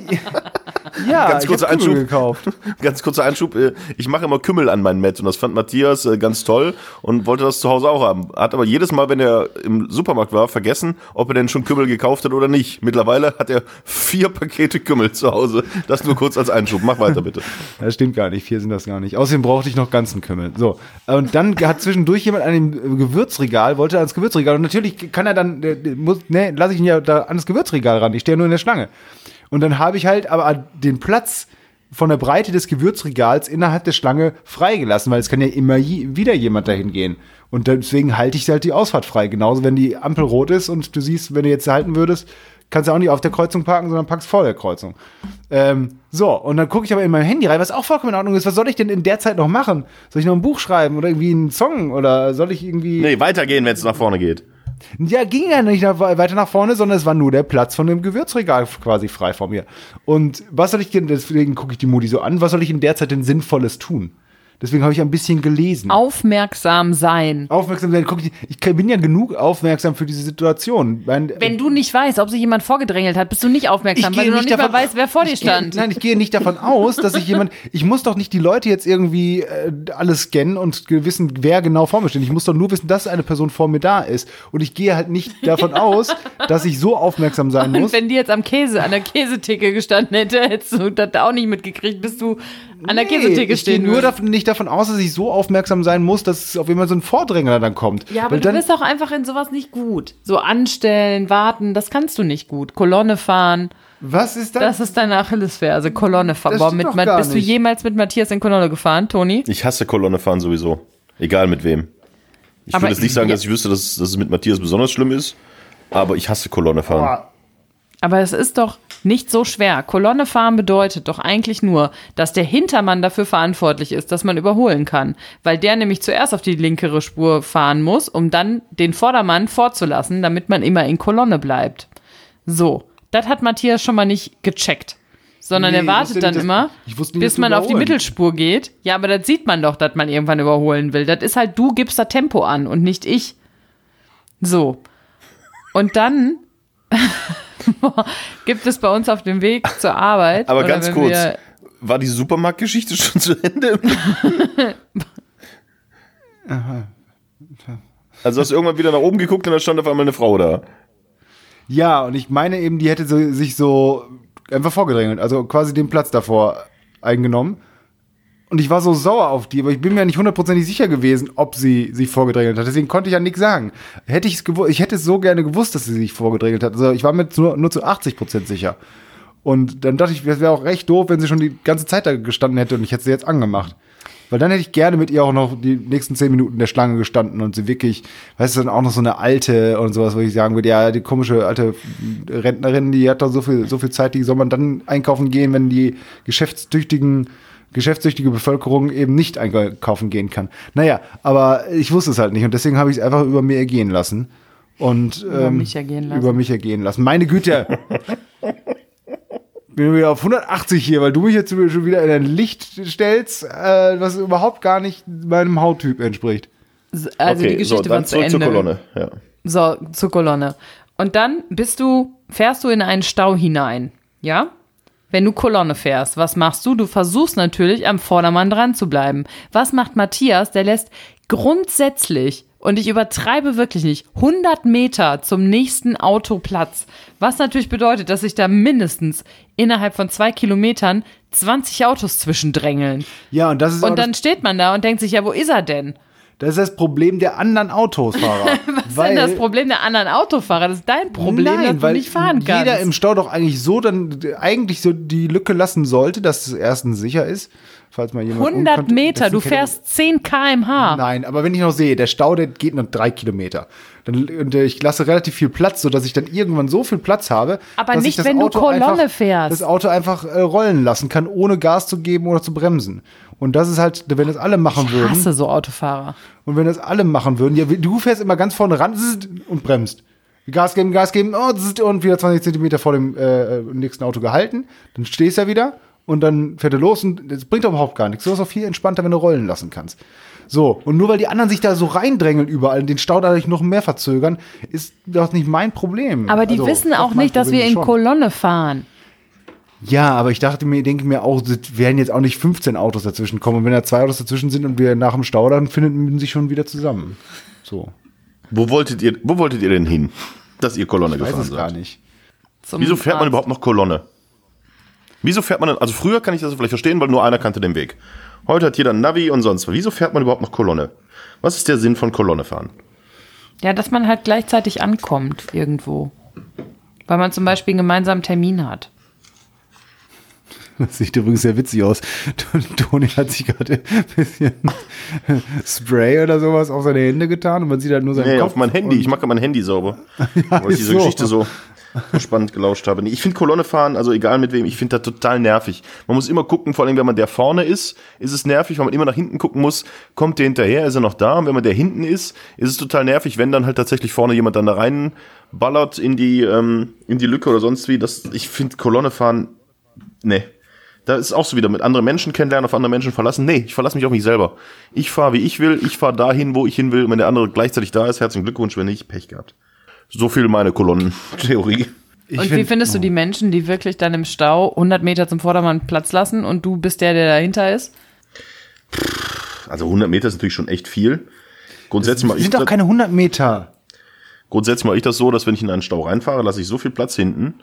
<laughs> ja, Ganz ich kurzer hab Kümmel Einschub. gekauft. <laughs> Ganz kurzer Einschub. äh, Ich mache immer Kümmel an mein Met und das fand Matthias äh, ganz toll und wollte das zu Hause auch haben. Hat aber jedes Mal, wenn er im Supermarkt war, vergessen, ob er denn schon Kümmel gekauft hat oder nicht. Mittlerweile hat er vier Pakete Kümmel zu Hause. Das nur kurz als Einschub. Mach weiter bitte. Das stimmt gar nicht, vier sind das gar nicht. Außerdem brauchte ich noch ganzen Kümmel. So, und dann hat zwischendurch jemand an dem Gewürzregal, wollte ans Gewürzregal und natürlich kann er dann, der muss, ne, lasse ich ihn ja da an das Gewürzregal ran, ich stehe ja nur in der Schlange. Und dann habe ich halt aber den Platz von der Breite des Gewürzregals innerhalb der Schlange freigelassen, weil es kann ja immer je, wieder jemand dahin gehen. Und deswegen halte ich halt die Ausfahrt frei. Genauso, wenn die Ampel rot ist und du siehst, wenn du jetzt halten würdest, kannst du auch nicht auf der Kreuzung parken, sondern packst vor der Kreuzung. Ähm, so, und dann gucke ich aber in mein Handy rein, was auch vollkommen in Ordnung ist. Was soll ich denn in der Zeit noch machen? Soll ich noch ein Buch schreiben oder irgendwie einen Song oder soll ich irgendwie. Nee, weitergehen, wenn es nach vorne geht. Ja, ging ja nicht weiter nach vorne, sondern es war nur der Platz von dem Gewürzregal quasi frei vor mir. Und was soll ich denn, deswegen gucke ich die Mutti so an, was soll ich in der Zeit denn Sinnvolles tun? Deswegen habe ich ein bisschen gelesen. Aufmerksam sein. Aufmerksam sein, guck ich, bin ja genug aufmerksam für diese Situation. Mein, Wenn du nicht weißt, ob sich jemand vorgedrängelt hat, bist du nicht aufmerksam, weil du noch nicht mal weißt, wer vor dir ich gehe- stand. Nein, ich gehe nicht davon aus, dass ich jemand. Ich muss doch nicht die Leute jetzt irgendwie äh, alles scannen und wissen, wer genau vor mir steht. Ich muss doch nur wissen, dass eine Person vor mir da ist. Und ich gehe halt nicht davon aus, dass ich so aufmerksam sein muss. Und wenn die jetzt am Käse, an der Käsetheke gestanden hätte, hättest du das auch nicht mitgekriegt, bis du an der Nee, Käsetheke ich gehe stehen nur davon, nicht davon aus, dass ich so aufmerksam sein muss, dass auf jemand so ein Vordrängler dann kommt. Ja, aber Weil du dann, bist auch einfach in sowas nicht gut. So anstellen, warten, das kannst du nicht gut. Kolonne fahren, was ist das? das ist deine Achillesferse. Kolonne fahren. Das Boah, mit, bist du nicht. jemals mit Matthias in Kolonne gefahren, Toni? Ich hasse Kolonne fahren sowieso. Egal mit wem. Ich will jetzt nicht sagen, ja. dass ich wüsste, dass, dass es mit Matthias besonders schlimm ist, aber ich hasse Kolonne fahren. Aber es ist doch nicht so schwer. Kolonne fahren bedeutet doch eigentlich nur, dass der Hintermann dafür verantwortlich ist, dass man überholen kann. Weil der nämlich zuerst auf die linkere Spur fahren muss, um dann den Vordermann vorzulassen, damit man immer in Kolonne bleibt. So, das hat Matthias schon mal nicht gecheckt. Sondern Nee, er wartet dann dass- immer, nicht, bis man auf die. Mittelspur geht. Ja, aber das sieht man doch, dass man irgendwann überholen will. Das ist halt, du gibst da Tempo an und nicht ich. So. Und dann <laughs> gibt es bei uns auf dem Weg zur Arbeit. Aber ganz kurz, wir- war die Supermarktgeschichte <laughs> schon zu Ende? also hast du irgendwann wieder nach oben geguckt und da stand auf einmal eine Frau da. Ja, und ich meine eben, die hätte so, sich so einfach vorgedrängelt, also quasi den Platz davor eingenommen. Und ich war so sauer auf die, aber ich bin mir nicht hundertprozentig sicher gewesen, ob sie sich vorgedrängelt hat. Deswegen konnte ich ja nichts sagen. Hätte ich es gewusst, ich hätte es so gerne gewusst, dass sie sich vorgedrängelt hat. Also ich war mir nur, nur zu 80 Prozent sicher. Und dann dachte ich, es wäre auch recht doof, wenn sie schon die ganze Zeit da gestanden hätte und ich hätte sie jetzt angemacht. Weil dann hätte ich gerne mit ihr auch noch die nächsten zehn Minuten der Schlange gestanden und sie wirklich, weißt du, dann auch noch so eine alte und sowas, wo ich sagen würde, ja, die komische alte Rentnerin, die hat doch so viel, so viel Zeit, die soll man dann einkaufen gehen, wenn die geschäftstüchtigen, geschäftstüchtige Bevölkerung eben nicht einkaufen gehen kann. Naja, aber ich wusste es halt nicht und deswegen habe ich es einfach über mir ergehen lassen. Und, Über ähm, mich ergehen lassen. Über mich ergehen lassen. Meine Güte! bin wieder auf 180 hier, weil du mich jetzt schon wieder in ein Licht stellst, äh, was überhaupt gar nicht meinem Hauttyp entspricht. Also die okay, Geschichte so, dann war zu Ende. zur Kolonne. Ja. So, zur Kolonne. Und dann bist du, fährst du in einen Stau hinein, ja? Wenn du Kolonne fährst, was machst du? Du versuchst natürlich am Vordermann dran zu bleiben. Was macht Matthias? Der lässt grundsätzlich, und ich übertreibe wirklich nicht, 100 Meter zum nächsten Auto Platz. Was natürlich bedeutet, dass sich da mindestens innerhalb von zwei Kilometern 20 Autos zwischendrängeln. Ja, und das ist Und dann steht man da und denkt sich, ja, wo ist er denn? Das, ist das Problem der anderen Autosfahrer. <laughs> Was ist denn das Problem der anderen Autofahrer? Das ist dein Problem, dass du weil nicht fahren kannst. jeder im Stau doch eigentlich so dann eigentlich so die Lücke lassen sollte, dass es erstens sicher ist, falls mal jemand 100 umkommt. Meter, du fährst 10 km/h. Nein, aber wenn ich noch sehe, der Stau, der geht noch drei Kilometer. Dann, und äh, ich lasse relativ viel Platz, sodass ich dann irgendwann so viel Platz habe. Aber dass nicht, ich das wenn du Auto Kolonne einfach, fährst. Das Auto einfach äh, rollen lassen kann, ohne Gas zu geben oder zu bremsen. Und das ist halt, wenn das alle machen Ich würden. hasse so Autofahrer. Und wenn das alle machen würden, ja, du fährst immer ganz vorne ran und bremst. Gas geben, Gas geben, oh, und wieder 20 Zentimeter vor dem äh, nächsten Auto gehalten. Dann stehst du ja wieder und dann fährt er los und das bringt doch überhaupt gar nichts. So ist auch viel entspannter, wenn du rollen lassen kannst. So, und nur weil die anderen sich da so reindrängeln überall und den Stau dadurch noch mehr verzögern, ist das nicht mein Problem. Aber die Also, wissen auch nicht, dass Problem wir in schon. Kolonne fahren. Ja, aber ich dachte mir, denke mir auch, es werden jetzt auch nicht 15 Autos dazwischen kommen. Und wenn da zwei Autos dazwischen sind und wir nach dem Stau, dann finden sie schon wieder zusammen. So. Wo wolltet ihr, wo wolltet ihr denn hin, dass ihr Kolonne Ich weiß gefahren es gar seid? nicht. Zum Wieso fährt man überhaupt noch Kolonne? Wieso fährt man denn, also früher kann ich das vielleicht verstehen, weil nur einer kannte den Weg. Heute hat jeder ein Navi und sonst was. Wieso fährt man überhaupt noch Kolonne? Was ist der Sinn von Kolonne fahren? Ja, dass man halt gleichzeitig ankommt irgendwo. Weil man zum Beispiel einen gemeinsamen Termin hat. Das sieht übrigens sehr witzig aus. <laughs> Toni hat sich gerade ein bisschen Spray oder sowas auf seine Hände getan und man sieht halt nur seinen Nee, Kopf. auf mein Handy. Ich mache mein Handy sauber. <laughs> weil ich diese so. Geschichte so spannend gelauscht habe. Ich finde Kolonne fahren, also egal mit wem, ich finde das total nervig. Man muss immer gucken, vor allem wenn man der vorne ist, ist es nervig, weil man immer nach hinten gucken muss, kommt der hinterher, ist er noch da? Und wenn man der hinten ist, ist es total nervig, wenn dann halt tatsächlich vorne jemand dann da reinballert in die, ähm, in die Lücke oder sonst wie. Das, ich finde Kolonne fahren, nee. Da ist auch so wieder mit anderen Menschen kennenlernen, auf andere Menschen verlassen. Nee, ich verlasse mich auf mich selber. Ich fahre, wie ich will. Ich fahre dahin, wo ich hin will. Und wenn der andere gleichzeitig da ist, herzlichen Glückwunsch. Wenn nicht, Pech gehabt. So viel meine Kolonnentheorie. Ich und wie find- findest du die Menschen, die wirklich dann im Stau 100 Meter zum Vordermann Platz lassen und du bist der, der dahinter ist? Also 100 Meter ist natürlich schon echt viel. Grundsätzlich mache Das ich, sind doch das- keine 100 Meter. grundsätzlich mache ich das so, dass wenn ich in einen Stau reinfahre, lasse ich so viel Platz hinten,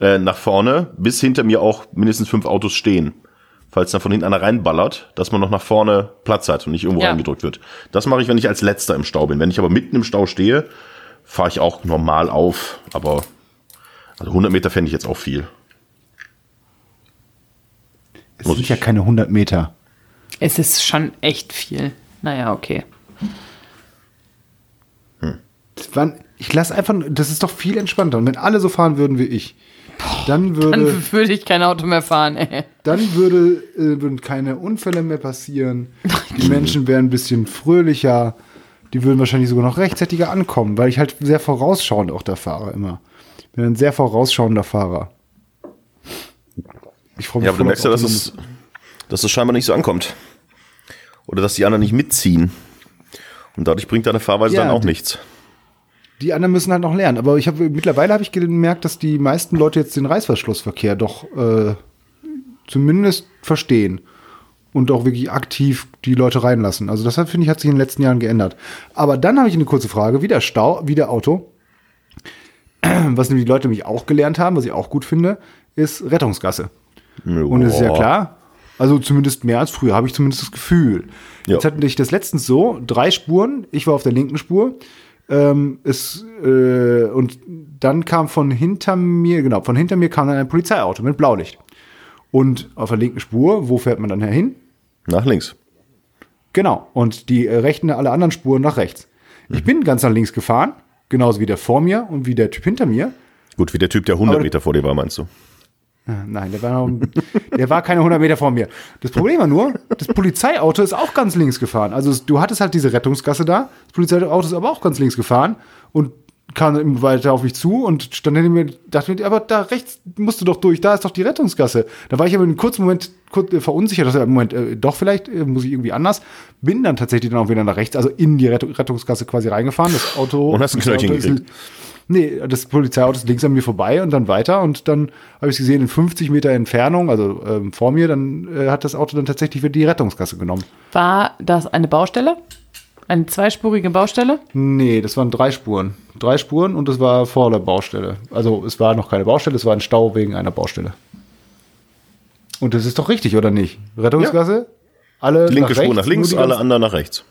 äh, nach vorne, bis hinter mir auch mindestens fünf Autos stehen. Falls dann von hinten einer reinballert, dass man noch nach vorne Platz hat und nicht irgendwo Ja. reingedrückt wird. Das mache ich, wenn ich als letzter im Stau bin. Wenn ich aber mitten im Stau stehe, fahre ich auch normal auf. Aber also 100 Meter fände ich jetzt auch viel. Es Muss sind ich- ja keine 100 Meter. Es ist schon echt viel. Naja, okay. Waren, ich lasse einfach, das ist doch viel entspannter. Und wenn alle so fahren würden wie ich, dann würde, Dann würde ich kein Auto mehr fahren, ey. dann würde, äh, würden keine Unfälle mehr passieren. Die <laughs> Menschen wären ein bisschen fröhlicher. Die würden wahrscheinlich sogar noch rechtzeitiger ankommen, weil ich halt sehr vorausschauend auch da fahre immer. Ich bin ein sehr vorausschauender Fahrer. Ich freue mich Ja, aber du merkst ja, dass es, dass es scheinbar nicht so ankommt. Oder dass die anderen nicht mitziehen. Und dadurch bringt deine Fahrweise Ja, dann auch die- nichts. Die anderen müssen halt noch lernen. Aber ich habe mittlerweile habe ich gemerkt, dass die meisten Leute jetzt den Reißverschlussverkehr doch äh, zumindest verstehen und auch wirklich aktiv die Leute reinlassen. Also das finde ich, hat sich in den letzten Jahren geändert. Aber dann habe ich eine kurze Frage, wieder Stau, wieder Auto. <clears throat> Was nämlich die Leute nämlich auch gelernt haben, was ich auch gut finde, ist Rettungsgasse. Und es ist ja klar, also zumindest mehr als früher, habe ich zumindest das Gefühl. Ja. Jetzt hatte ich das letztens so, drei Spuren, ich war auf der linken Spur. Ähm, es, äh, und dann kam von hinter mir, genau, von hinter mir kam dann ein Polizeiauto mit Blaulicht. Und auf der linken Spur, wo fährt man dann hin? Nach links. Genau. Und die äh, rechten, alle anderen Spuren nach rechts. Ich bin ganz nach links gefahren, genauso wie der vor mir und wie der Typ hinter mir. Gut, wie der Typ, der 100 Aber- Meter vor dir war, meinst du? Nein, der war, noch, der war keine 100 Meter vor mir. Das Problem war nur, das Polizeiauto ist auch ganz links gefahren. Also du hattest halt diese Rettungsgasse da, das Polizeiauto ist aber auch ganz links gefahren und kam weiter auf mich zu und stand hinter mir, dachte mir, aber da rechts musst du doch durch, da ist doch die Rettungsgasse. Da war ich aber in einem kurzen Moment kurz, äh, verunsichert, dass im Moment, äh, doch vielleicht äh, muss ich irgendwie anders. Bin dann tatsächlich dann auch wieder nach rechts, also in die Rettung, Rettungsgasse quasi reingefahren. Das Auto. Und hast ein Knöllchen Polizeiauto ist- gekriegt. Nee, das Polizeiauto ist links an mir vorbei und dann weiter und dann habe ich gesehen, in 50 Meter Entfernung, also ähm, vor mir, dann äh, hat das Auto dann tatsächlich wieder die Rettungsgasse genommen. War das eine Baustelle? Eine zweispurige Baustelle? Nee, das waren drei Spuren. Drei Spuren und das war vor der Baustelle. Also es war noch keine Baustelle, es war ein Stau wegen einer Baustelle. Und das ist doch richtig, oder nicht? Rettungsgasse? Alle Linke Spur rechts, nach links, die alle anderen nach rechts.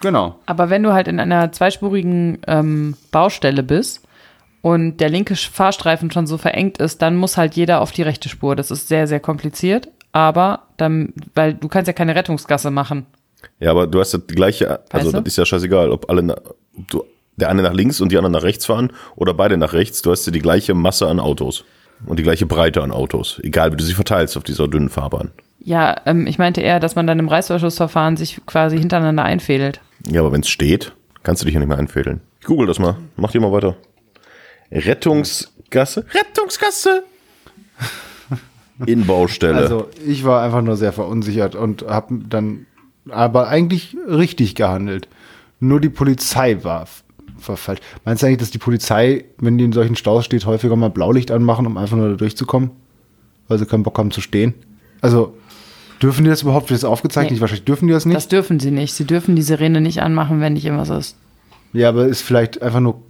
Genau. Aber wenn du halt in einer zweispurigen ähm, Baustelle bist und der linke Fahrstreifen schon so verengt ist, dann muss halt jeder auf die rechte Spur. Das ist sehr, sehr kompliziert. Aber dann, weil du kannst ja keine Rettungsgasse machen. Ja, aber du hast das gleiche, also Weißt du? das ist ja scheißegal, ob alle, ob du, der eine nach links und die anderen nach rechts fahren oder beide nach rechts, du hast ja die gleiche Masse an Autos und die gleiche Breite an Autos, egal wie du sie verteilst auf dieser dünnen Fahrbahn. Ja, ähm, ich meinte eher, dass man dann im Reißverschlussverfahren sich quasi hintereinander einfädelt. Ja, aber wenn es steht, kannst du dich ja nicht mehr einfädeln. Ich google das mal, mach dir mal weiter. Rettungsgasse? Rettungsgasse! Inbaustelle. Also ich war einfach nur sehr verunsichert und habe dann aber eigentlich richtig gehandelt. Nur die Polizei war, war falsch. Meinst du eigentlich, dass die Polizei, wenn die in solchen Staus steht, häufiger mal Blaulicht anmachen, um einfach nur da durchzukommen? Weil sie keinen Bock haben zu stehen? Also dürfen die das überhaupt? Wird das aufgezeichnet? Nee. Wahrscheinlich dürfen die das nicht. Das dürfen sie nicht. Sie dürfen die Sirene nicht anmachen, wenn nicht irgendwas ist. ja, aber ist vielleicht einfach nur,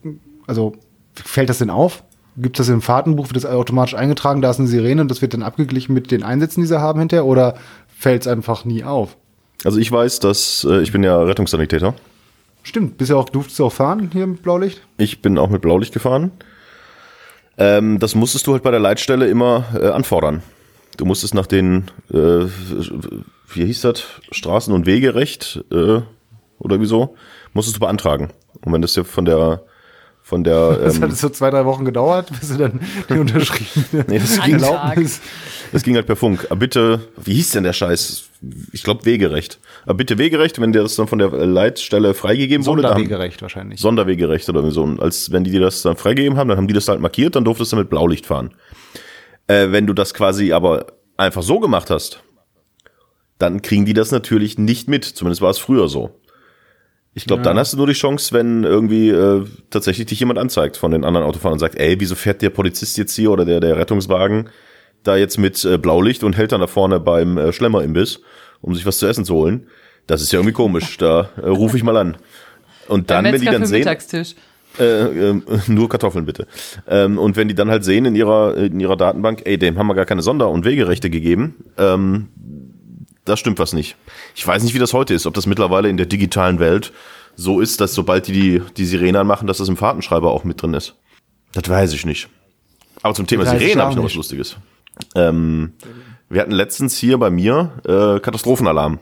also fällt das denn auf? Gibt es das im Fahrtenbuch, wird das automatisch eingetragen, da ist eine Sirene und das wird dann abgeglichen mit den Einsätzen, die sie haben hinterher? Oder fällt es einfach nie auf? Also ich weiß, dass äh, ich bin ja Rettungssanitäter. Stimmt, bist ja auch, durftest du auch fahren hier mit Blaulicht? Ich bin auch mit Blaulicht gefahren. Ähm, das musstest du halt bei der Leitstelle immer äh, anfordern. Du musstest nach den, äh, wie hieß das, Straßen- und Wegerecht äh, oder wieso, musstest du beantragen. Und wenn das ja von der von der <laughs> Das ähm, hat so zwei, drei Wochen gedauert, bis du dann <laughs> die unterschriebene Nee, das ging, Erlaubnis. das ging halt per Funk. Aber bitte, wie hieß denn der Scheiß? Ich glaube Wegerecht. Aber bitte Wegerecht, wenn dir das dann von der Leitstelle freigegeben wurde, dann, Sonderwegerecht wahrscheinlich. Sonderwegerecht oder so. Und als wenn die dir das dann freigegeben haben, dann haben die das halt markiert, dann durftest du mit Blaulicht fahren. Äh, wenn du das quasi aber einfach so gemacht hast, dann kriegen die das natürlich nicht mit. Zumindest war es früher so. Ich glaube, dann hast du nur die Chance, wenn irgendwie äh, tatsächlich dich jemand anzeigt von den anderen Autofahrern und sagt, ey, wieso fährt der Polizist jetzt hier oder der, der Rettungswagen da jetzt mit äh, Blaulicht und hält dann da vorne beim äh, Schlemmerimbiss, um sich was zu essen zu holen. Das ist ja irgendwie komisch. Da äh, rufe ich mal an. Und dann, wenn die dann sehen, äh, ähm, <laughs> nur Kartoffeln bitte. Ähm, und wenn die dann halt sehen in ihrer, in ihrer Datenbank, ey, dem haben wir gar keine Sonder- und Wegerechte gegeben, ähm, da stimmt was nicht. Ich weiß nicht, wie das heute ist, ob das mittlerweile in der digitalen Welt so ist, dass sobald die die, die Sirene anmachen, dass das im Fahrtenschreiber auch mit drin ist. Das weiß ich nicht. Aber zum Thema Sirene habe ich noch was. Lustiges. Ähm, wir hatten letztens hier bei mir äh, Katastrophenalarm.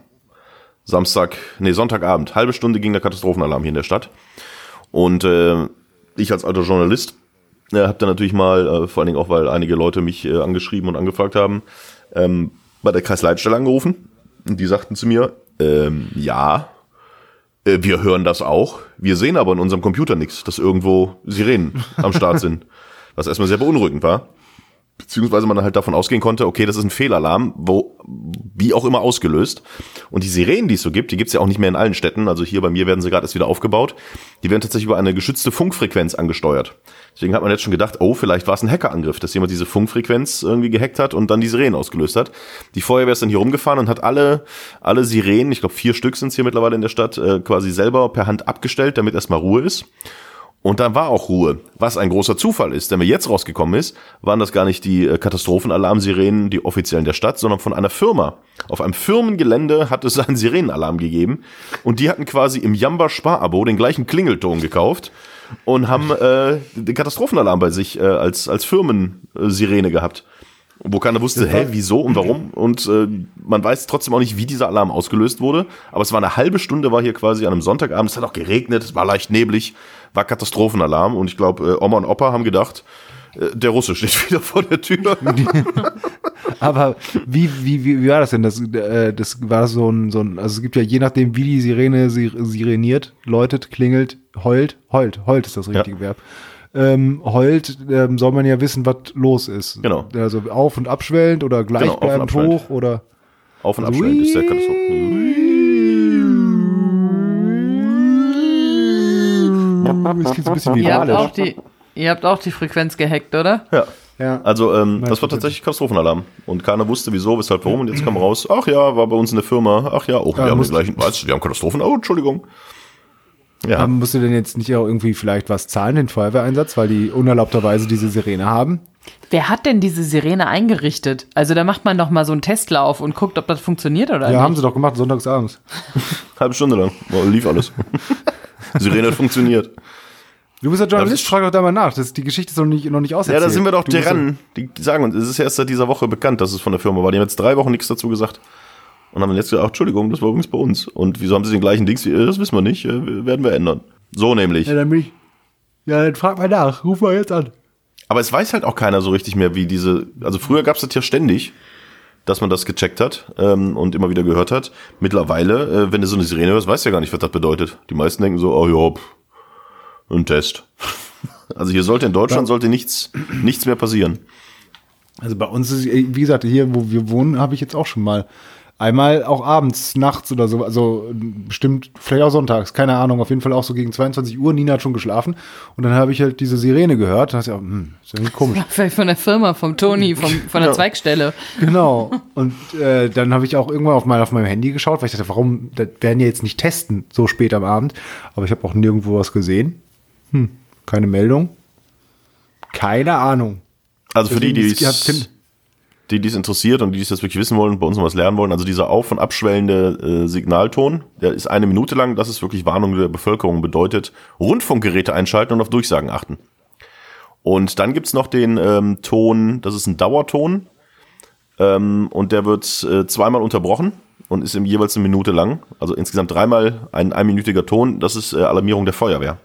Samstag, nee, Sonntagabend. Halbe Stunde ging der Katastrophenalarm hier in der Stadt. Und äh, ich als alter Journalist äh, habe dann natürlich mal, äh, vor allen Dingen auch, weil einige Leute mich äh, angeschrieben und angefragt haben, ähm, bei der Kreisleitstelle angerufen. Und die sagten zu mir, ähm, ja, äh, wir hören das auch. Wir sehen aber in unserem Computer nichts, dass irgendwo Sirenen am Start sind. <laughs> Was erstmal sehr beunruhigend war. Beziehungsweise man halt davon ausgehen konnte, okay, das ist ein Fehlalarm, wo, wie auch immer ausgelöst. Und die Sirenen, die es so gibt, die gibt's ja auch nicht mehr in allen Städten. Also hier bei mir werden sie gerade erst wieder aufgebaut. Die werden tatsächlich über eine geschützte Funkfrequenz angesteuert. Deswegen hat man jetzt schon gedacht, oh, vielleicht war es ein Hackerangriff, dass jemand diese Funkfrequenz irgendwie gehackt hat und dann die Sirenen ausgelöst hat. Die Feuerwehr ist dann hier rumgefahren und hat alle, alle Sirenen, ich glaube vier Stück sind hier mittlerweile in der Stadt, äh, quasi selber per Hand abgestellt, damit erstmal Ruhe ist. Und dann war auch Ruhe. Was ein großer Zufall ist, denn wer jetzt rausgekommen ist, waren das gar nicht die äh, Katastrophenalarmsirenen, die offiziellen der Stadt, sondern von einer Firma. Auf einem Firmengelände hat es einen Sirenenalarm gegeben und die hatten quasi im Jamba Sparabo den gleichen Klingelton gekauft und haben äh, den Katastrophenalarm bei sich äh, als als Firmensirene gehabt. Wo keiner wusste, hä, wieso und warum. Und äh, man weiß trotzdem auch nicht, wie dieser Alarm ausgelöst wurde. Aber es war eine halbe Stunde, war hier quasi an einem Sonntagabend. Es hat auch geregnet, es war leicht neblig, war Katastrophenalarm. Und ich glaube, äh, Oma und Opa haben gedacht, der Russe steht <laughs> wieder vor der Tür. <laughs> Aber wie, wie, wie, wie war das denn? Das, äh, das war so ein, so ein, also es gibt ja je nachdem, wie die Sirene sir sireniert, läutet, klingelt, heult, heult, heult ist das richtige Verb. Ähm, heult, ähm, soll man ja wissen, was los ist. Genau. Also auf- und abschwellend oder Genau, auf und gleichbleibend abschwellend. hoch oder. Auf und abschwellen ist der Katastrophen. Das klingt so ein bisschen Ihr habt, viralisch. auch die, ihr habt auch die Frequenz gehackt, oder? Ja. Ja. Also ähm, das war ich tatsächlich Katastrophenalarm. Und keiner wusste wieso, weshalb, warum. Und jetzt kam raus, ach ja, war bei uns in der Firma. Ach ja, oh, wir haben den gleichen, was, wir haben Katastrophen, oh, Entschuldigung. Ja, Aber musst du denn jetzt nicht auch irgendwie vielleicht was zahlen, den Feuerwehreinsatz, weil die unerlaubterweise diese Sirene haben? Wer hat denn diese Sirene eingerichtet? Also da macht man doch mal so einen Testlauf und guckt, ob das funktioniert oder Ja, nicht. haben sie doch gemacht, sonntagsabends. <laughs> halbe Stunde lang. Boah, lief alles. <laughs> Sirene hat funktioniert. Du bist ja Ja, Journalist, frag doch da mal nach. Das, die Geschichte ist noch nicht, noch nicht Ja, auserzählt. da sind wir doch Du dran. Die sagen uns, es ist erst seit dieser Woche bekannt, dass es von der Firma war. Die haben jetzt drei Wochen nichts dazu gesagt. Und haben dann jetzt gesagt, ach, Entschuldigung, das war übrigens bei uns. Und wieso haben sie den gleichen Dings? wie- äh, Das wissen wir nicht. äh, Werden wir ändern. So nämlich. Ja, dann ich. Ja, dann frag mal nach. Ruf mal jetzt an. Aber es weiß halt auch keiner so richtig mehr, wie diese. Also früher gab es das ja ständig, dass man das gecheckt hat ähm, und immer wieder gehört hat. Mittlerweile, äh, wenn du so eine Sirene hörst, weißt du ja gar nicht, was das bedeutet. Die meisten denken so, oh ja, pff, ein Test. <laughs> Also hier sollte in Deutschland sollte nichts, nichts mehr passieren. Also bei uns ist, wie gesagt, hier, wo wir wohnen, habe ich jetzt auch schon mal einmal auch abends, nachts oder so, also bestimmt, vielleicht auch sonntags, keine Ahnung, auf jeden Fall auch so gegen 22 Uhr. Nina hat schon geschlafen und dann habe ich halt diese Sirene gehört. Da hast du ja, hm, ist irgendwie komisch. <laughs> Vielleicht von der Firma, vom Toni, vom, von der Ja. Zweigstelle. Genau. Und äh, dann habe ich auch irgendwann auf, mein, auf meinem Handy geschaut, weil ich dachte, warum, das werden ja jetzt nicht testen, so spät am Abend. Aber ich habe auch nirgendwo was gesehen. Hm, keine Meldung. Keine Ahnung. Also für die, die Tim- die dies interessiert und die dies jetzt wirklich wissen wollen, bei uns noch was lernen wollen, also dieser auf- und abschwellende äh, Signalton, der ist eine Minute lang, das ist wirklich Warnung der Bevölkerung, bedeutet Rundfunkgeräte einschalten und auf Durchsagen achten. Und dann gibt's noch den ähm, Ton, das ist ein Dauerton, ähm, und der wird äh, zweimal unterbrochen und ist im jeweils eine Minute lang, also insgesamt dreimal ein einminütiger Ton, das ist äh, Alarmierung der Feuerwehr.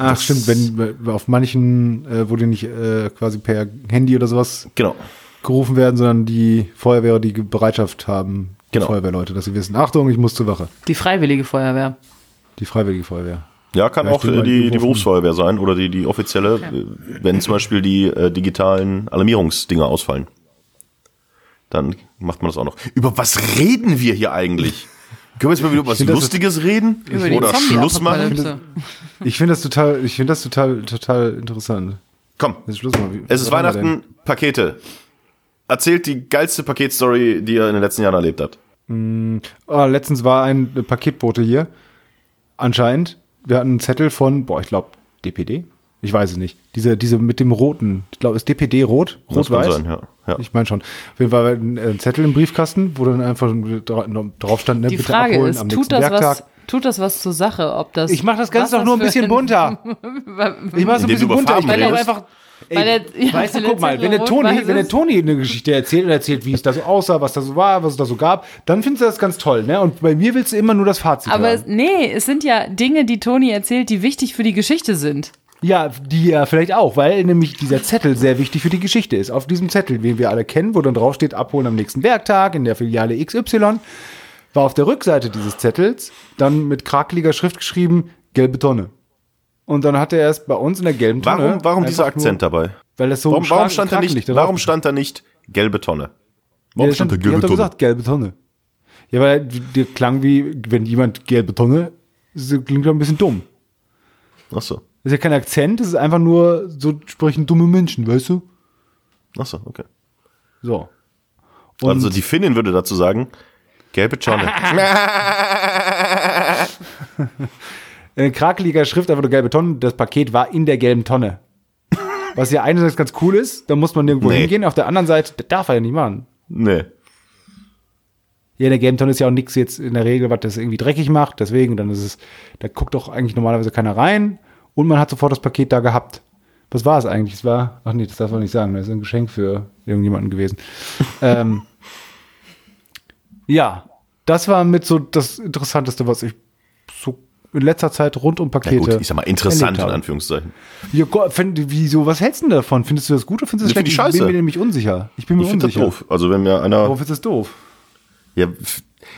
Ach, stimmt, wenn auf manchen, äh, wo die nicht äh, quasi per Handy oder sowas Genau. gerufen werden, sondern die Feuerwehr die Bereitschaft haben, die Genau. Feuerwehrleute, dass sie wissen, Achtung, ich muss zur Wache. Die Freiwillige Feuerwehr. Die Freiwillige Feuerwehr. Ja, kann Ja, auch äh, die, die gerufen. Berufsfeuerwehr sein oder die, die offizielle, äh, wenn zum Beispiel die äh, digitalen Alarmierungsdinger ausfallen. Dann macht man das auch noch. Über was reden wir hier eigentlich? Können wir jetzt mal wieder über was finde, das Lustiges reden? Über die oder Schluss machen? Ich finde das total, ich finde das total, total interessant. Komm, Jetzt Schluss mal. Wie- es ist Weihnachten, Pakete. Erzählt die geilste Paketstory, die ihr in den letzten Jahren erlebt habt. Ah, letztens war ein Paketbote hier. Anscheinend. Wir hatten einen Zettel von, boah, ich glaube, DPD? Ich weiß es nicht. Diese, diese mit dem roten. Ich glaube, ist DPD rot? Rot-Weiß? sein, ja. ja. Ich meine schon. Auf jeden Fall ein, ein Zettel im Briefkasten, wo dann einfach dra drauf stand, ne, Die bitte Frage abholen ist, am tut nächsten das, Werktag. was, tut das was zur Sache? Ob das, Ich mache das Ganze doch nur ein bisschen <laughs> bunter. Ich mache es ein bisschen bunter. Ich Farben kann auch einfach. Ey, Weil der- ja, weißt du, guck mal, wenn der Toni, wenn der. Toni eine Geschichte erzählt und erzählt, wie es da so aussah, was da so war, was es da so gab, dann findest du das ganz toll, ne? Und bei mir willst du immer nur das Fazit Aber es, haben. nee, es sind ja Dinge, die Toni erzählt, die wichtig für die Geschichte sind. Ja, die ja vielleicht auch, weil nämlich dieser Zettel sehr wichtig für die Geschichte ist. Auf diesem Zettel, den wir alle kennen, wo dann drauf steht, abholen am nächsten Werktag in der Filiale XY, war auf der Rückseite dieses Zettels dann mit krakeliger Schrift geschrieben, gelbe Tonne. Und dann hatte er es bei uns in der gelben Tonne. Warum, warum dieser Akzent Nur, dabei? weil das so Warum, warum stand da nicht, warum stand da nicht gelbe Tonne? Ja, Warum der stand da gelbe Tonne? gesagt, gelbe Tonne. Ja, weil der klang wie, wenn jemand gelbe Tonne, das klingt doch ein bisschen dumm. Ach so. Das ist ja kein Akzent, das ist einfach nur, so sprechen dumme Menschen, weißt du? Ach so, okay. So. Und also die Finnin würde dazu sagen, gelbe Tonne. <laughs> in krakeliger Schrift einfach nur gelbe Tonne, das Paket war in der gelben Tonne. Was ja einerseits ganz cool ist, da muss man nirgendwo Nee. hingehen, auf der anderen Seite, das darf er ja nicht machen. nee. Ja, in der gelben Tonne ist ja auch nichts jetzt in der Regel, was das irgendwie dreckig macht, deswegen, dann ist es, da guckt doch eigentlich normalerweise keiner rein und man hat sofort das Paket da gehabt. Was war es eigentlich? Es war, ach nee, das darf man nicht sagen, das ist ein Geschenk für irgendjemanden gewesen. <laughs> ähm, ja, das war mit so das Interessanteste, was ich so in letzter Zeit rund um Ja Pakete. gut, ich sag mal interessant in. Anführungszeichen. Ja, Gott, find, wieso, was hältst du denn davon? Findest du das gut oder findest du das Ich schlecht? Ich bin mir nämlich unsicher. Ich bin mir Ich finde das unsicher. doof. Also wenn mir einer, Worauf ist das doof? ja,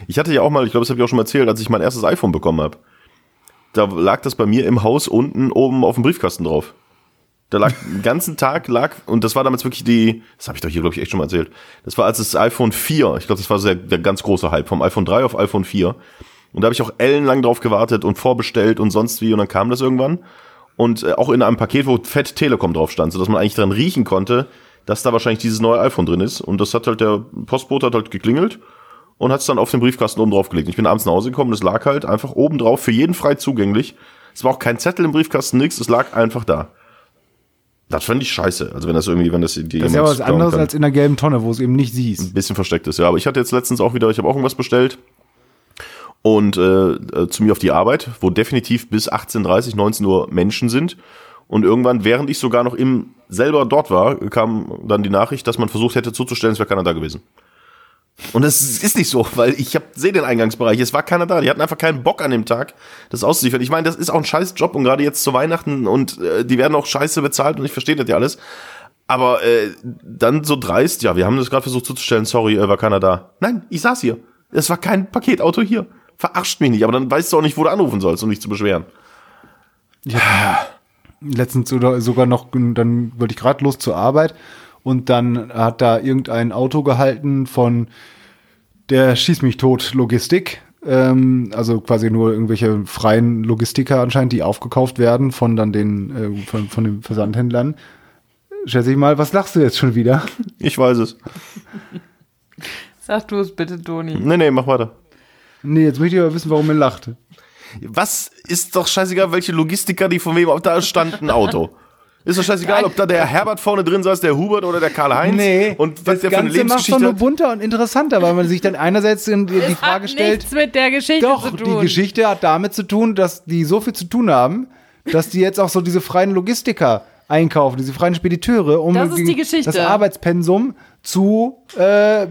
ich hatte ja auch mal, ich glaube, das habe ich auch schon mal erzählt, als ich mein erstes iPhone bekommen habe. Da lag das bei mir im Haus unten oben auf dem Briefkasten drauf. Da lag <laughs> den ganzen Tag lag und das war damals wirklich die, das habe ich doch hier glaube ich echt schon mal erzählt. Das war als das iPhone 4, ich glaube, das war so der, der ganz große Hype vom iPhone 3 auf iPhone 4. Und da habe ich auch ellenlang drauf gewartet und vorbestellt und sonst wie und dann kam das irgendwann und äh, auch in einem Paket, wo Fett Telekom drauf stand, sodass man eigentlich dran riechen konnte, dass da wahrscheinlich dieses neue iPhone drin ist und das hat halt der Postbote hat halt geklingelt und hat es dann auf den Briefkasten oben drauf gelegt. Ich bin abends nach Hause gekommen, das lag halt einfach oben drauf, für jeden frei zugänglich. Es war auch kein Zettel im Briefkasten, nix, es lag einfach da. Das fand ich scheiße. Also wenn das irgendwie, wenn das dir Das ist ja was anderes kann. als in der gelben Tonne, wo es eben nicht siehst. ein bisschen versteckt ist, ja. Aber ich hatte jetzt letztens auch wieder, ich habe auch irgendwas bestellt und äh, äh, zu mir auf die Arbeit, wo definitiv bis 18:30, 19 Uhr Menschen sind. Und irgendwann, während ich sogar noch im selber dort war, kam dann die Nachricht, dass man versucht hätte zuzustellen, es wäre keiner da gewesen. Und das ist nicht so, weil ich sehe den Eingangsbereich, es war keiner da. Die hatten einfach keinen Bock an dem Tag, das auszuliefern. Ich meine, das ist auch ein scheiß Job und gerade jetzt zu Weihnachten und äh, die werden auch scheiße bezahlt und ich verstehe das ja alles. Aber äh, dann so dreist, ja, wir haben das gerade versucht zuzustellen, sorry, äh, war keiner da. Nein, ich saß hier. Es war kein Paketauto hier. Verarscht mich nicht, aber dann weißt du auch nicht, wo du anrufen sollst, um dich zu beschweren. Letztens oder sogar noch, dann wollte ich gerade los zur Arbeit und dann hat da irgendein Auto gehalten von der Schieß mich tot Logistik. Ähm, also quasi nur irgendwelche freien Logistiker anscheinend, die aufgekauft werden von dann den, äh, von, von den Versandhändlern. Schätze ich mal, was lachst du jetzt schon wieder? Ich weiß es. Sag du es bitte, Toni. Nee, nee, mach weiter. Nee, jetzt möchte ich aber wissen, warum er lacht. Was ist doch scheißegal, welche Logistiker die von wem, da stand ein Auto. Ist doch scheißegal, ob da der Herbert vorne drin saß, der Hubert oder der Karl-Heinz. und was das der für eine Ganze macht doch nur bunter und interessanter, weil man sich dann einerseits in die, die Frage hat stellt, nichts mit der Geschichte doch, zu die tun. Geschichte hat damit zu tun, dass die so viel zu tun haben, dass die jetzt auch so diese freien Logistiker einkaufen, diese freien Spediteure, um Das ist die Geschichte. das Arbeitspensum zu äh,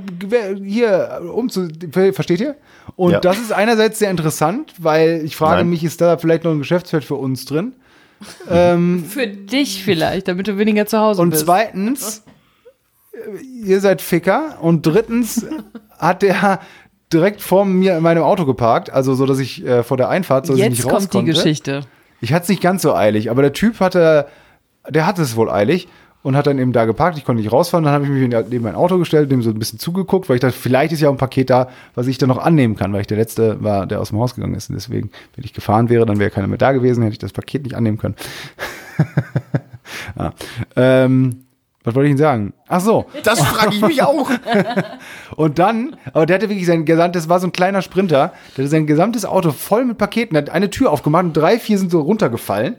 hier um zu versteht ihr? Und Ja. das ist einerseits sehr interessant, weil ich frage Nein. mich, ist da vielleicht noch ein Geschäftsfeld für uns drin? Für dich vielleicht, damit du weniger zu Hause Und bist. zweitens, äh, ihr seid Ficker. Und drittens <laughs> hat der direkt vor mir in meinem Auto geparkt, also so, dass ich äh, vor der Einfahrt, so dass ich Jetzt nicht raus kommt die. Geschichte. Ich hatte es nicht ganz so eilig, aber der Typ hatte, der hatte es wohl eilig und hat dann eben da geparkt. Ich konnte nicht rausfahren. Dann habe ich mich neben mein Auto gestellt, dem so ein bisschen zugeguckt, weil ich dachte, vielleicht ist ja auch ein Paket da, was ich dann noch annehmen kann, weil ich der Letzte war, der aus dem Haus gegangen ist. Und deswegen, wenn ich gefahren wäre, dann wäre keiner mehr da gewesen, hätte ich das Paket nicht annehmen können. ja. <laughs> ähm, was wollte ich Ihnen sagen? Ach so. Das frage ich mich auch. <laughs> Und dann, aber der hatte wirklich sein gesamtes, war so ein kleiner Sprinter, der hatte sein gesamtes Auto voll mit Paketen, der hat eine Tür aufgemacht und drei, vier sind so runtergefallen.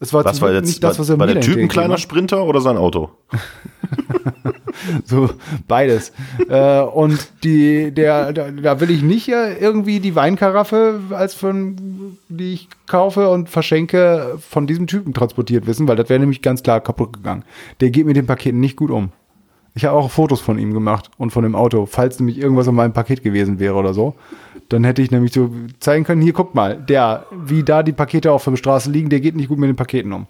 Das war, Was war jetzt, nicht das, was er war der Typ ein kleiner Sprinter oder sein Auto? <laughs> So, beides. äh, und die, der, da, da will ich nicht äh, irgendwie die Weinkaraffe, als von, die ich kaufe und verschenke, von diesem Typen transportiert wissen, weil das wäre nämlich ganz klar kaputt gegangen. Der geht mit den Paketen nicht gut um. Ich habe auch Fotos von ihm gemacht und von dem Auto, falls nämlich irgendwas an meinem Paket gewesen wäre oder so. Dann hätte ich nämlich so zeigen können, hier guck mal, der, wie da die Pakete auf der Straße liegen, der geht nicht gut mit den Paketen um.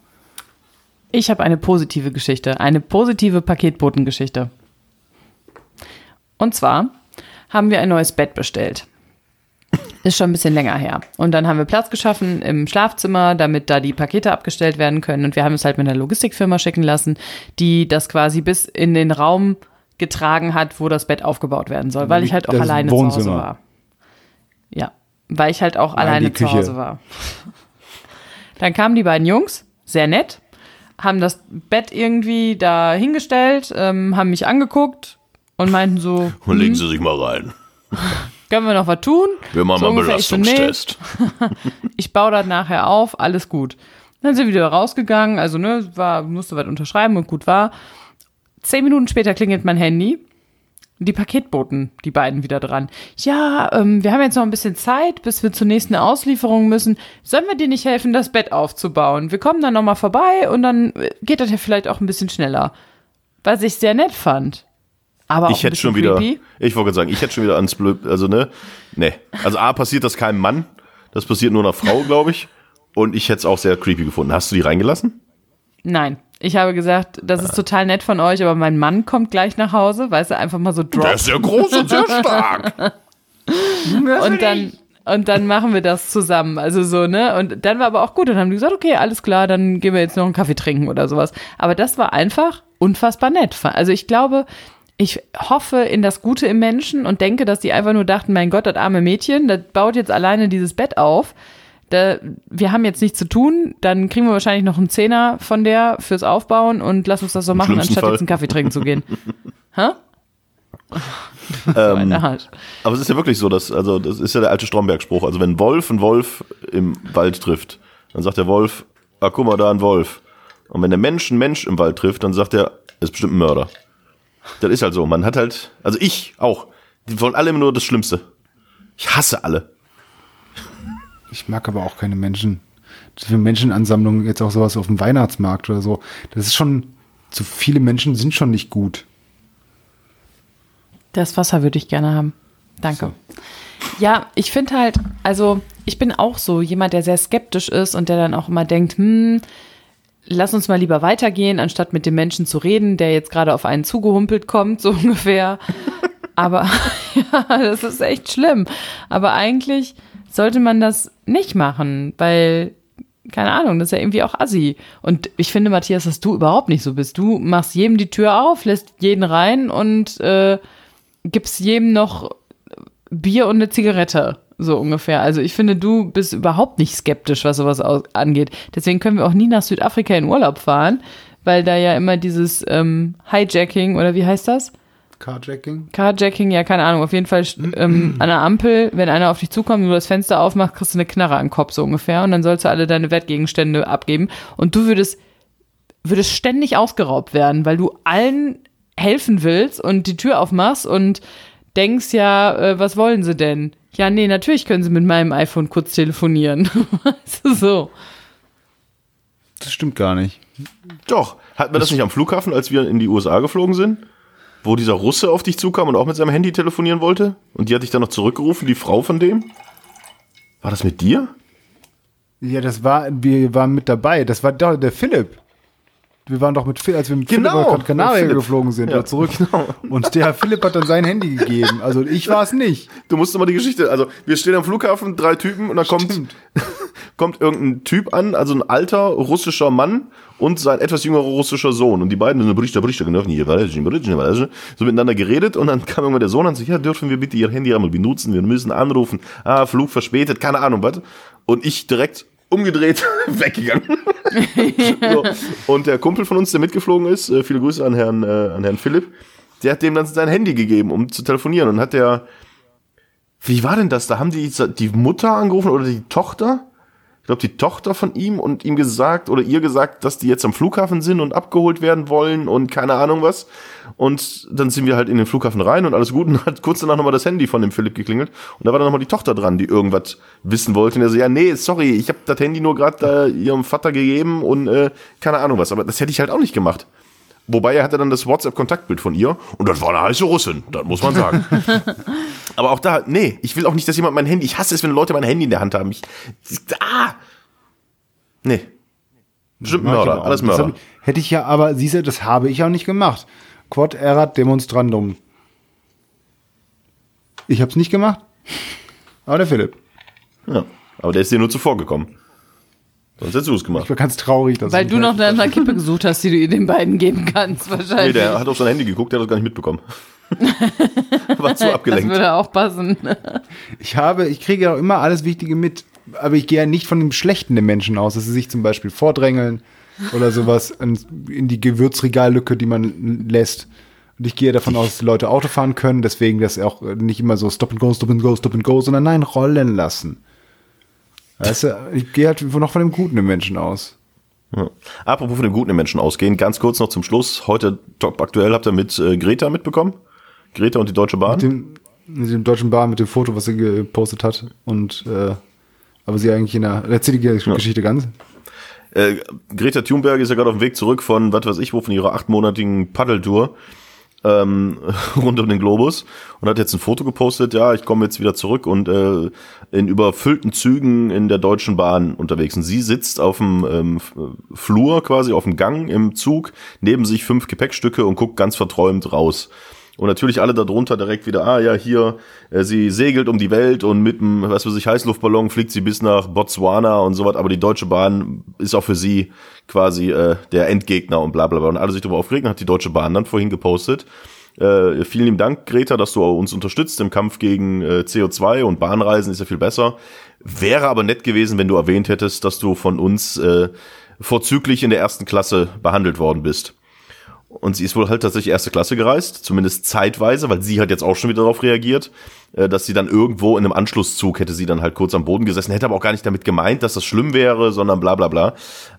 Ich habe eine positive Geschichte, eine positive Paketbotengeschichte. Und zwar haben wir ein neues Bett bestellt. Ist schon ein bisschen länger her. Und dann haben wir Platz geschaffen im Schlafzimmer, damit da die Pakete abgestellt werden können. Und wir haben es halt mit einer Logistikfirma schicken lassen, die das quasi bis in den Raum getragen hat, wo das Bett aufgebaut werden soll, weil ich halt auch Das alleine zu Hause Wohnzimmer. war. Ja, weil ich halt auch Nein, alleine zu Küche. Hause war. Dann kamen die beiden Jungs, sehr nett, haben das Bett irgendwie da hingestellt, ähm, haben mich angeguckt und meinten so, Und legen Sie sich mal rein. <laughs> können wir noch was tun? Wir machen so mal einen ungefähr. Ich so, nee, Belastungstest. <laughs> ich baue das nachher auf, alles gut. Dann sind wir wieder rausgegangen, also ne, war, musste was unterschreiben und gut war. Zehn Minuten später klingelt mein Handy. Die Paketboten, die beiden wieder dran. Ja, ähm, wir haben jetzt noch ein bisschen Zeit, bis wir zur nächsten Auslieferung müssen. Sollen wir dir nicht helfen, das Bett aufzubauen? Wir kommen dann nochmal vorbei und dann äh, geht das ja vielleicht auch ein bisschen schneller. Was ich sehr nett fand. Aber auch Ich hätte schon wieder, creepy. ich wollte gerade sagen, ich hätte schon wieder ans Blöd, also ne, ne. Also A, passiert das keinem Mann, das passiert nur einer Frau, <laughs> glaube ich. Und ich hätte es auch sehr creepy gefunden. Hast du die reingelassen? Nein. Ich habe gesagt, das ist total nett von euch, aber mein Mann kommt gleich nach Hause, weißt du, einfach mal so drop. sehr groß und sehr stark. <laughs> und dann und dann machen wir das zusammen. Also so, ne? Und dann war aber auch gut. Dann haben die gesagt, okay, alles klar, dann gehen wir jetzt noch einen Kaffee trinken oder sowas. Aber das war einfach unfassbar nett. Also ich glaube, ich hoffe in das Gute im Menschen und denke, dass die einfach nur dachten, mein Gott, das arme Mädchen, das baut jetzt alleine dieses Bett auf. Da, wir haben jetzt nichts zu tun, dann kriegen wir wahrscheinlich noch einen Zehner von der fürs Aufbauen und lass uns das so machen, anstatt Fall. jetzt einen Kaffee trinken zu gehen. <laughs> Hä? Ähm. Aber es ist ja wirklich so, dass, also das ist ja der alte Stromberg-Spruch. Also wenn ein Wolf einen Wolf im Wald trifft, dann sagt der Wolf, ah, guck mal, da ein Wolf. Und wenn der Mensch einen Mensch im Wald trifft, dann sagt er, ist bestimmt ein Mörder. Das ist halt so. Man hat halt, also ich auch, die wollen alle immer nur das Schlimmste. Ich hasse alle. Ich mag aber auch keine Menschen. Für Menschenansammlungen jetzt auch sowas auf dem Weihnachtsmarkt oder so. Das ist schon, zu viele Menschen sind schon nicht gut. Das Wasser würde ich gerne haben. Danke. Ja, ich finde halt, also ich bin auch so jemand, der sehr skeptisch ist und der dann auch immer denkt, hm, lass uns mal lieber weitergehen, anstatt mit dem Menschen zu reden, der jetzt gerade auf einen zugehumpelt kommt, so <laughs> ungefähr. Aber <laughs> ja, das ist echt schlimm. Aber eigentlich sollte man das nicht machen, weil keine Ahnung, das ist ja irgendwie auch assi. Und ich finde, Matthias, dass du überhaupt nicht so bist. Du machst jedem die Tür auf, lässt jeden rein und äh, gibst jedem noch Bier und eine Zigarette. So ungefähr. Also ich finde, du bist überhaupt nicht skeptisch, was sowas angeht. Deswegen können wir auch nie nach Südafrika in Urlaub fahren, weil da ja immer dieses ähm, Hijacking oder wie heißt das? Carjacking? Carjacking, ja, keine Ahnung. Auf jeden Fall ähm, an der Ampel, wenn einer auf dich zukommt und du das Fenster aufmachst, kriegst du eine Knarre den Kopf so ungefähr und dann sollst du alle deine Wertgegenstände abgeben. Und du würdest, würdest ständig ausgeraubt werden, weil du allen helfen willst und die Tür aufmachst und denkst ja, äh, was wollen sie denn? Ja, nee, natürlich können sie mit meinem iPhone kurz telefonieren. weißt <laughs> du, so. Das stimmt gar nicht. Doch. Hatten wir das nicht am Flughafen, als wir in die USA geflogen sind? Wo dieser Russe auf dich zukam und auch mit seinem Handy telefonieren wollte? Und die hat dich dann noch zurückgerufen, die Frau von dem? War das mit dir? Ja, das war, wir waren mit dabei. Das war doch der Philipp. Wir waren doch mit Philipp, als wir mit Genau, Philipp mit Philipp. geflogen sind, Ja, oder zurück. genau. Und der Philipp hat dann sein Handy gegeben. Also ich war es nicht. Du musst immer die Geschichte, also wir stehen am Flughafen, drei Typen und da kommt, <laughs> kommt irgendein Typ an, also ein alter russischer Mann und sein etwas jüngerer russischer Sohn. Und die beiden sind Brichter, Brichter, genau, so miteinander geredet und dann kam irgendwann der Sohn und sagt, ja, dürfen wir bitte Ihr Handy einmal benutzen, wir müssen anrufen, ah, Flug verspätet, keine Ahnung, was. Und ich direkt umgedreht <laughs> weggegangen. <laughs> so. Und der Kumpel von uns, der mitgeflogen ist, äh, viele Grüße an Herrn, äh, an Herrn Philipp, der hat dem dann sein Handy gegeben, um zu telefonieren und hat der, wie war denn das? Da haben die die Mutter angerufen oder die Tochter? Ich glaube, die Tochter von ihm und ihm gesagt oder ihr gesagt, dass die jetzt am Flughafen sind und abgeholt werden wollen und keine Ahnung was. Und dann sind wir halt in den Flughafen rein und alles gut <laughs> und hat kurz danach nochmal das Handy von dem Philipp geklingelt. Und da war dann nochmal die Tochter dran, die irgendwas wissen wollte. Und er so, ja, nee, sorry, ich habe das Handy nur gerade äh, ihrem Vater gegeben und äh, keine Ahnung was. Aber das hätte ich halt auch nicht gemacht. Wobei er hatte dann das WhatsApp-Kontaktbild von ihr und das war eine heiße Russin, das muss man sagen. <laughs> Aber auch da, nee, ich will auch nicht, dass jemand mein Handy, ich hasse es, wenn Leute mein Handy in der Hand haben. Ich, ah! Nee. Bestimmt Mörder, alles Mörder. ich, hätte ich ja aber, siehst du, das habe ich auch nicht gemacht. Quod erat demonstrandum. Ich habe es nicht gemacht. Aber der Philipp. Ja, aber der ist dir nur zuvor gekommen. Sonst hättest du es Ich gemacht. war ganz traurig, dass Weil ich du nicht- noch nach einer Kippe gesucht hast, die du ihr den beiden geben kannst, Nee, wahrscheinlich. der hat auf sein Handy geguckt, der hat das gar nicht mitbekommen. <laughs> War zu das abgelenkt. würde auch passen. Ich habe, ich kriege ja auch immer alles Wichtige mit, aber ich gehe ja nicht von dem Schlechten der Menschen aus, dass sie sich zum Beispiel vordrängeln oder sowas in, in die Gewürzregallücke, die man lässt. Und ich gehe davon aus, dass die Leute Auto fahren können, deswegen das auch nicht immer so Stop and Go, Stop and Go, Stop and Go, sondern nein, rollen lassen. Weißt du, ich gehe halt noch von dem Guten im Menschen aus. Ja. Apropos von den guten Menschen ausgehen, ganz kurz noch zum Schluss. Heute top aktuell habt ihr mit äh, Greta mitbekommen? Greta und die Deutsche Bahn? Mit dem, mit dem deutschen Bahn, mit dem Foto, was sie gepostet hat. Und äh, aber sie eigentlich in der. Erzähl die Geschichte ganz. Äh, Greta Thunberg ist ja gerade auf dem Weg zurück von, was weiß ich, wo, von ihrer achtmonatigen Paddeltour ähm, <laughs> rund um den Globus und hat jetzt ein Foto gepostet, ja, ich komme jetzt wieder zurück und äh, in überfüllten Zügen in der Deutschen Bahn unterwegs. Und sie sitzt auf dem ähm, Flur, quasi auf dem Gang im Zug, neben sich fünf Gepäckstücke und guckt ganz verträumt raus. Und natürlich alle darunter direkt wieder, ah ja, hier, äh, sie segelt um die Welt und mit einem, was weiß ich, Heißluftballon fliegt sie bis nach Botswana und so was, aber die Deutsche Bahn ist auch für sie quasi äh, der Endgegner und bla bla bla. Und alle sich darüber aufgeregt, hat die Deutsche Bahn dann vorhin gepostet. Äh, vielen lieben Dank, Greta, dass du uns unterstützt im Kampf gegen äh, CO2 und Bahnreisen ist ja viel besser. Wäre aber nett gewesen, wenn du erwähnt hättest, dass du von uns äh, vorzüglich in der ersten Klasse behandelt worden bist. Und sie ist wohl halt tatsächlich erste Klasse gereist, zumindest zeitweise, weil sie hat jetzt auch schon wieder darauf reagiert, äh, dass sie dann irgendwo in einem Anschlusszug hätte sie dann halt kurz am Boden gesessen, hätte aber auch gar nicht damit gemeint, dass das schlimm wäre, sondern bla bla bla.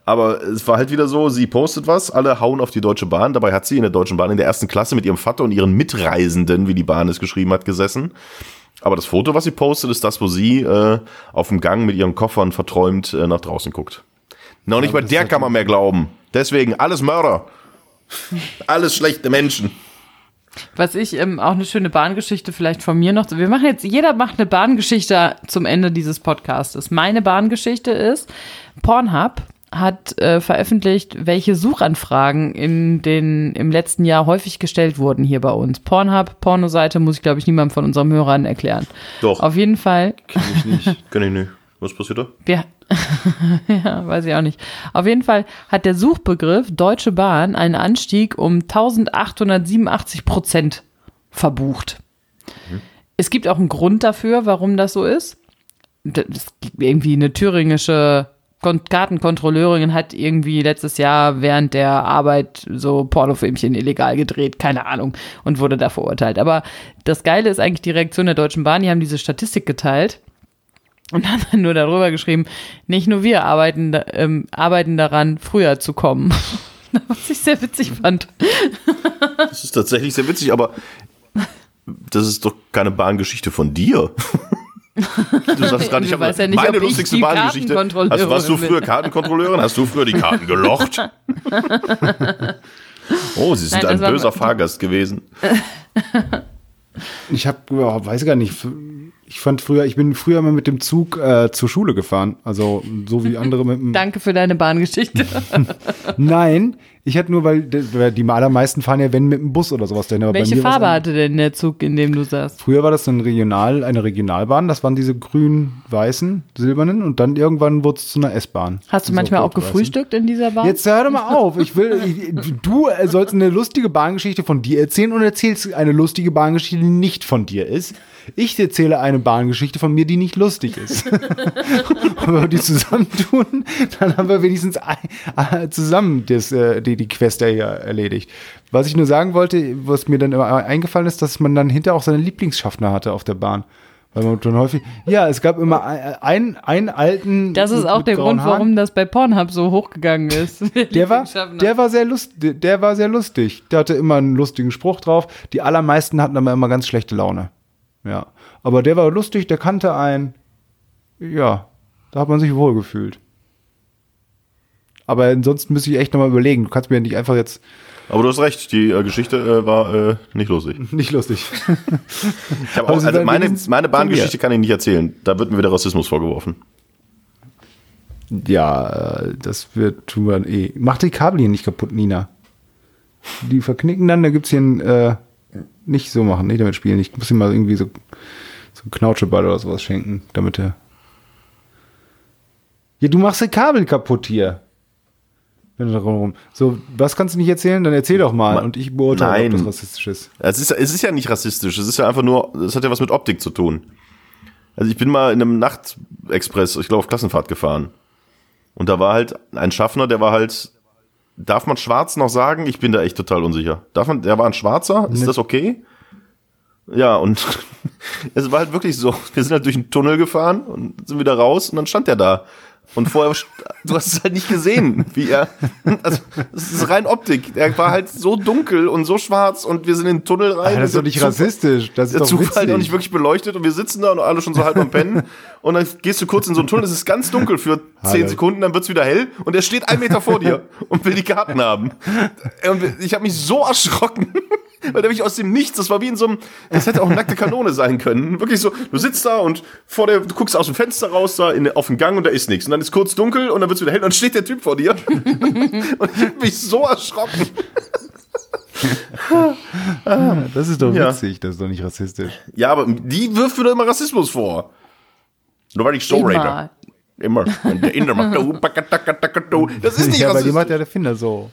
Aber es war halt wieder so, sie postet was, alle hauen auf die Deutsche Bahn, dabei hat sie in der Deutschen Bahn in der ersten Klasse mit ihrem Vater und ihren Mitreisenden, wie die Bahn es geschrieben hat, gesessen. Aber das Foto, was sie postet, ist das, wo sie äh, auf dem Gang mit ihren Koffern verträumt äh, nach draußen guckt. Na, nicht mal der kann man mehr glauben. Deswegen alles Mörder. Alles schlechte Menschen. Was ich ähm, auch eine schöne Bahngeschichte vielleicht von mir noch. Wir machen jetzt, jeder macht eine Bahngeschichte zum Ende dieses Podcastes. Meine Bahngeschichte ist, Pornhub hat äh, veröffentlicht, welche Suchanfragen in den, im letzten Jahr häufig gestellt wurden hier bei uns. Pornhub, Pornoseite, muss ich glaube ich niemandem von unseren Hörern erklären. Doch. Auf jeden Fall, Kenn ich nicht. Kenn ich nicht. Was passiert da? wir, <laughs> Ja, weiß ich auch nicht. Auf jeden Fall hat der Suchbegriff Deutsche Bahn einen Anstieg um 1887 Prozent verbucht. Es gibt auch einen Grund dafür, warum das so ist. Das irgendwie eine thüringische Kon Kartenkontrolleurin hat irgendwie letztes Jahr während der Arbeit so Pornofilmchen illegal gedreht, keine Ahnung, und wurde da verurteilt. Aber das Geile ist eigentlich die Reaktion der Deutschen Bahn, die haben diese Statistik geteilt und haben dann nur darüber geschrieben, nicht nur wir arbeiten, ähm, arbeiten daran, früher zu kommen. <laughs> Was ich sehr witzig fand. Das ist tatsächlich sehr witzig, aber das ist doch keine Bahngeschichte von dir. <laughs> Du sagst gerade, ich habe ja nicht, meine ob ich lustigste die Bahngeschichte. Also, warst du früher Kartenkontrolleurin? Hast du früher die Karten gelocht? <laughs> Oh, Sie sind Nein, ein böser Fahrgast gewesen. Ich habe, weiß gar nicht. Ich fand früher, ich bin früher mal mit dem Zug äh, zur Schule gefahren. Also so wie andere mit dem. <laughs> Danke für deine Bahngeschichte. <laughs> Nein, ich hatte nur, weil die die allermeisten fahren ja wenn mit dem Bus oder sowas dahin. Aber Welche Farbe hatte denn der Zug, in dem du saßt? Früher war das ein Regional, eine Regionalbahn. Das waren diese grün-weißen, silbernen. Und dann irgendwann wurde es zu einer S-Bahn. Hast du manchmal auch gefrühstückt in dieser Bahn? Jetzt hör doch mal auf. Ich will, <laughs> ich, du sollst eine lustige Bahngeschichte von dir erzählen und erzählst eine lustige Bahngeschichte, die nicht von dir ist. Ich erzähle eine Bahngeschichte von mir, die nicht lustig ist. und <laughs> wenn wir die zusammentun, dann haben wir wenigstens ein, äh, zusammen das, äh, die, die Quest hier erledigt. Was ich nur sagen wollte, was mir dann immer eingefallen ist, dass man dann hinterher auch seine Lieblingsschaffner hatte auf der Bahn. Weil man dann häufig, ja, es gab immer ein- einen, einen alten. das ist auch der Grund, Haaren. warum das bei Pornhub so hochgegangen ist. <laughs> Der war, der war sehr lustig, der war sehr lustig. Der hatte immer einen lustigen Spruch drauf. Die allermeisten hatten aber immer ganz schlechte Laune. Ja. Aber der war lustig, der kannte einen. Ja, da hat man sich wohl gefühlt. Aber ansonsten müsste ich echt nochmal überlegen. Du kannst mir ja nicht einfach jetzt Aber du hast recht, die äh, Geschichte äh, war äh, nicht lustig. <laughs> nicht lustig. <laughs> Ich hab auch, also meine, meine Bahngeschichte kann ich nicht erzählen. Da wird mir wieder Rassismus vorgeworfen. ja, äh, das wird tun wir eh. Mach die Kabel hier nicht kaputt, Nina. Die verknicken dann, da gibt's hier ein, äh, nicht so machen, nicht damit spielen. Ich muss ihm mal irgendwie so, so einen Knautscheball oder sowas schenken, damit er. Ja, du machst die Kabel kaputt hier. Rum. So, was kannst du nicht erzählen? Dann erzähl doch mal Ma- und ich beurteile, Nein. ob das rassistisch ist. Es ist, es ist ja nicht rassistisch, es ist ja einfach nur, es hat ja was mit Optik zu tun. Also ich bin mal in einem Nachtexpress, ich glaube auf Klassenfahrt gefahren. Und da war halt ein Schaffner, der war halt, darf man schwarz noch sagen? Ich bin da echt total unsicher. Darf man, der war ein Schwarzer, ist das okay? Ja, und <laughs> es war halt wirklich so, wir sind halt durch einen Tunnel gefahren und sind wieder raus und dann stand der da. Und vorher, du hast es halt nicht gesehen, wie er, also, das ist rein Optik. Er war halt so dunkel und so schwarz und wir sind in den Tunnel rein. Aber das ist doch nicht Zug- rassistisch. Das ist Der doch Zug war halt auch witzig. nicht wirklich beleuchtet und wir sitzen da und alle schon so halb am Pennen. Und dann gehst du kurz in so einen Tunnel, es ist ganz dunkel für zehn. Sekunden, dann wird's wieder hell und er steht einen Meter vor dir und will die Karten haben. Und ich habe mich so erschrocken. <laughs> Weil der mich aus dem Nichts, das war wie in so einem, das hätte auch eine nackte Kanone sein können. Wirklich so, du sitzt da und vor der, du guckst aus dem Fenster raus, da in, auf den Gang und da ist nichts. Und dann ist kurz dunkel und dann wird's wieder hell und dann steht der Typ vor dir. <laughs> Und ich habe mich so erschrocken. <laughs> Das ist doch Ja. witzig, das ist doch nicht rassistisch. Ja, aber die wirft mir doch immer Rassismus vor. Nur weil ich so rede. Immer. Der Inder macht. Das ist nicht ja, aber die rassistisch. macht ja der Finder so.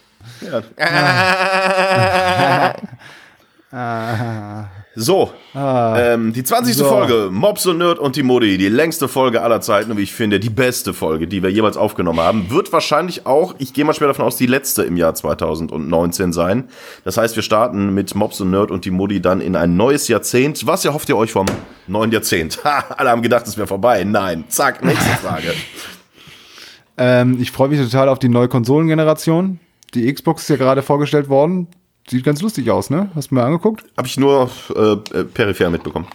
So, ähm, die 20. So. Folge, Mobs und Nerd und die Modi, die längste Folge aller Zeiten und wie ich finde, die beste Folge, die wir jemals aufgenommen haben, wird wahrscheinlich auch, ich gehe mal schwer davon aus, die letzte im Jahr 2019 sein. Das heißt, wir starten mit Mobs und Nerd und die Modi dann in ein neues Jahrzehnt. Was erhofft ihr euch vom neuen Jahrzehnt? <laughs> Ha, alle haben gedacht, es wäre vorbei. Nein. Zack, nächste <laughs> Frage. Ähm, ich freue mich total auf die neue Konsolengeneration. Die Xbox ist ja gerade vorgestellt worden. Sieht ganz lustig aus, ne? Hast du mir angeguckt? Habe ich nur äh, äh, peripher mitbekommen.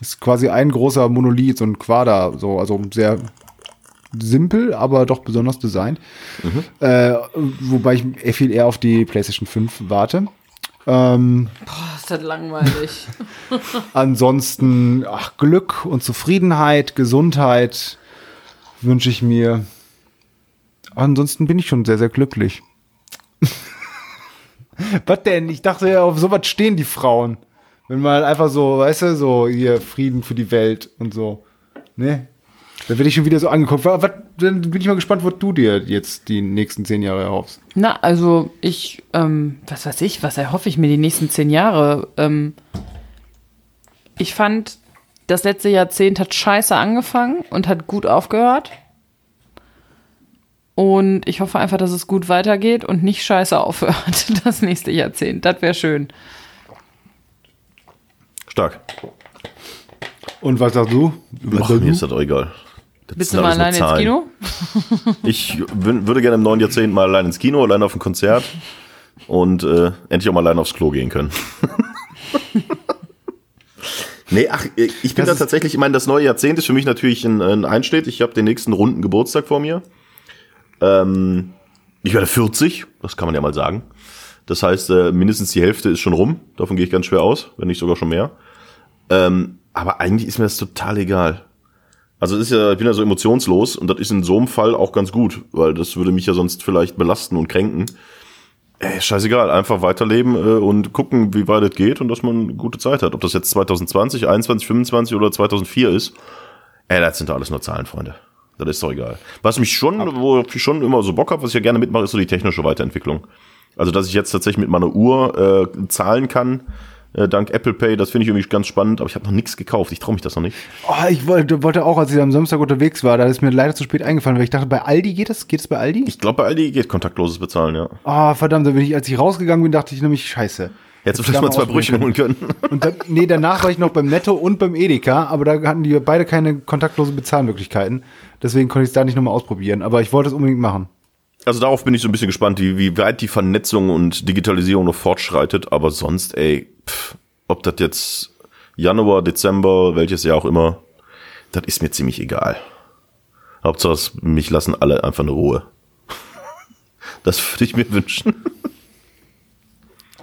Ist quasi ein großer Monolith, so ein Quader, so, also sehr simpel, aber doch besonders designt. Äh, wobei ich viel eher auf die PlayStation 5 warte. Ähm, Boah, ist das langweilig. <laughs> ansonsten, ach, Glück und Zufriedenheit, Gesundheit wünsche ich mir. Ansonsten bin ich schon sehr, sehr glücklich. <laughs> Was denn? Ich dachte ja, auf sowas stehen die Frauen. Wenn man einfach so, weißt du, so hier Frieden für die Welt und so. Ne? Da werde ich schon wieder so angeguckt. Was, dann bin ich mal gespannt, was du dir jetzt die nächsten zehn Jahre erhoffst. Na, also ich, ähm, was weiß ich, was erhoffe ich mir die nächsten zehn Jahre? Ähm, ich fand, das letzte Jahrzehnt hat scheiße angefangen und hat gut aufgehört. Und ich hoffe einfach, dass es gut weitergeht und nicht scheiße aufhört, <laughs> das nächste Jahrzehnt. Das wäre schön. Stark. Und was sagst du? Ach, mir ist das auch egal. Das Bist du mal alleine ins. Kino? <laughs> Ich würde gerne im neuen Jahrzehnt mal allein ins Kino, allein auf ein Konzert und äh, endlich auch mal allein aufs Klo gehen können. <laughs> nee, ach, ich bin Das da tatsächlich, ich meine, das neue Jahrzehnt ist für mich natürlich ein, ein Einschnitt. Ich habe den nächsten runden Geburtstag vor mir. Ähm, ich werde 40, das kann man ja mal sagen. Das heißt, äh, mindestens die Hälfte ist schon rum. Davon gehe ich ganz schwer aus, wenn nicht sogar schon mehr. Ähm, aber eigentlich ist mir das total egal. Also es ist ja, ich bin ja so emotionslos und das ist in so einem Fall auch ganz gut, weil das würde mich ja sonst vielleicht belasten und kränken. Ey, scheißegal, einfach weiterleben äh, und gucken, wie weit es geht und dass man gute Zeit hat. Ob das jetzt 2020, 21, 25 oder 2004 ist, ey, das sind doch alles nur Zahlen, Freunde. Das ist doch egal. Was mich schon, wo ich schon immer so Bock habe, was ich ja gerne mitmache, ist so die technische Weiterentwicklung. Also, dass ich jetzt tatsächlich mit meiner Uhr äh, zahlen kann, äh, dank Apple Pay, das finde ich irgendwie ganz spannend, aber ich habe noch nichts gekauft. Ich traue mich das noch nicht. Oh, ich wollte, wollte auch, als ich am Samstag unterwegs war, da ist mir leider zu spät eingefallen, weil ich dachte, bei Aldi geht das? Geht es bei Aldi? Ich glaube, bei Aldi geht kontaktloses Bezahlen, ja. Oh, verdammt, da bin ich, als ich rausgegangen bin, dachte ich nämlich, scheiße. Hättest du Hätte vielleicht ich mal zwei Brötchen holen können. Und dann, nee, danach war ich noch beim Netto und beim Edeka, aber da hatten die beide keine kontaktlose Bezahlmöglichkeiten. Deswegen konnte ich es da nicht nochmal ausprobieren, aber ich wollte es unbedingt machen. Also darauf bin ich so ein bisschen gespannt, wie, wie weit die Vernetzung und Digitalisierung noch fortschreitet. Aber sonst, ey, pff, ob das jetzt Januar, Dezember, welches Jahr auch immer, das ist mir ziemlich egal. Hauptsache, mich lassen alle einfach eine Ruhe. <laughs> Das würde ich mir wünschen.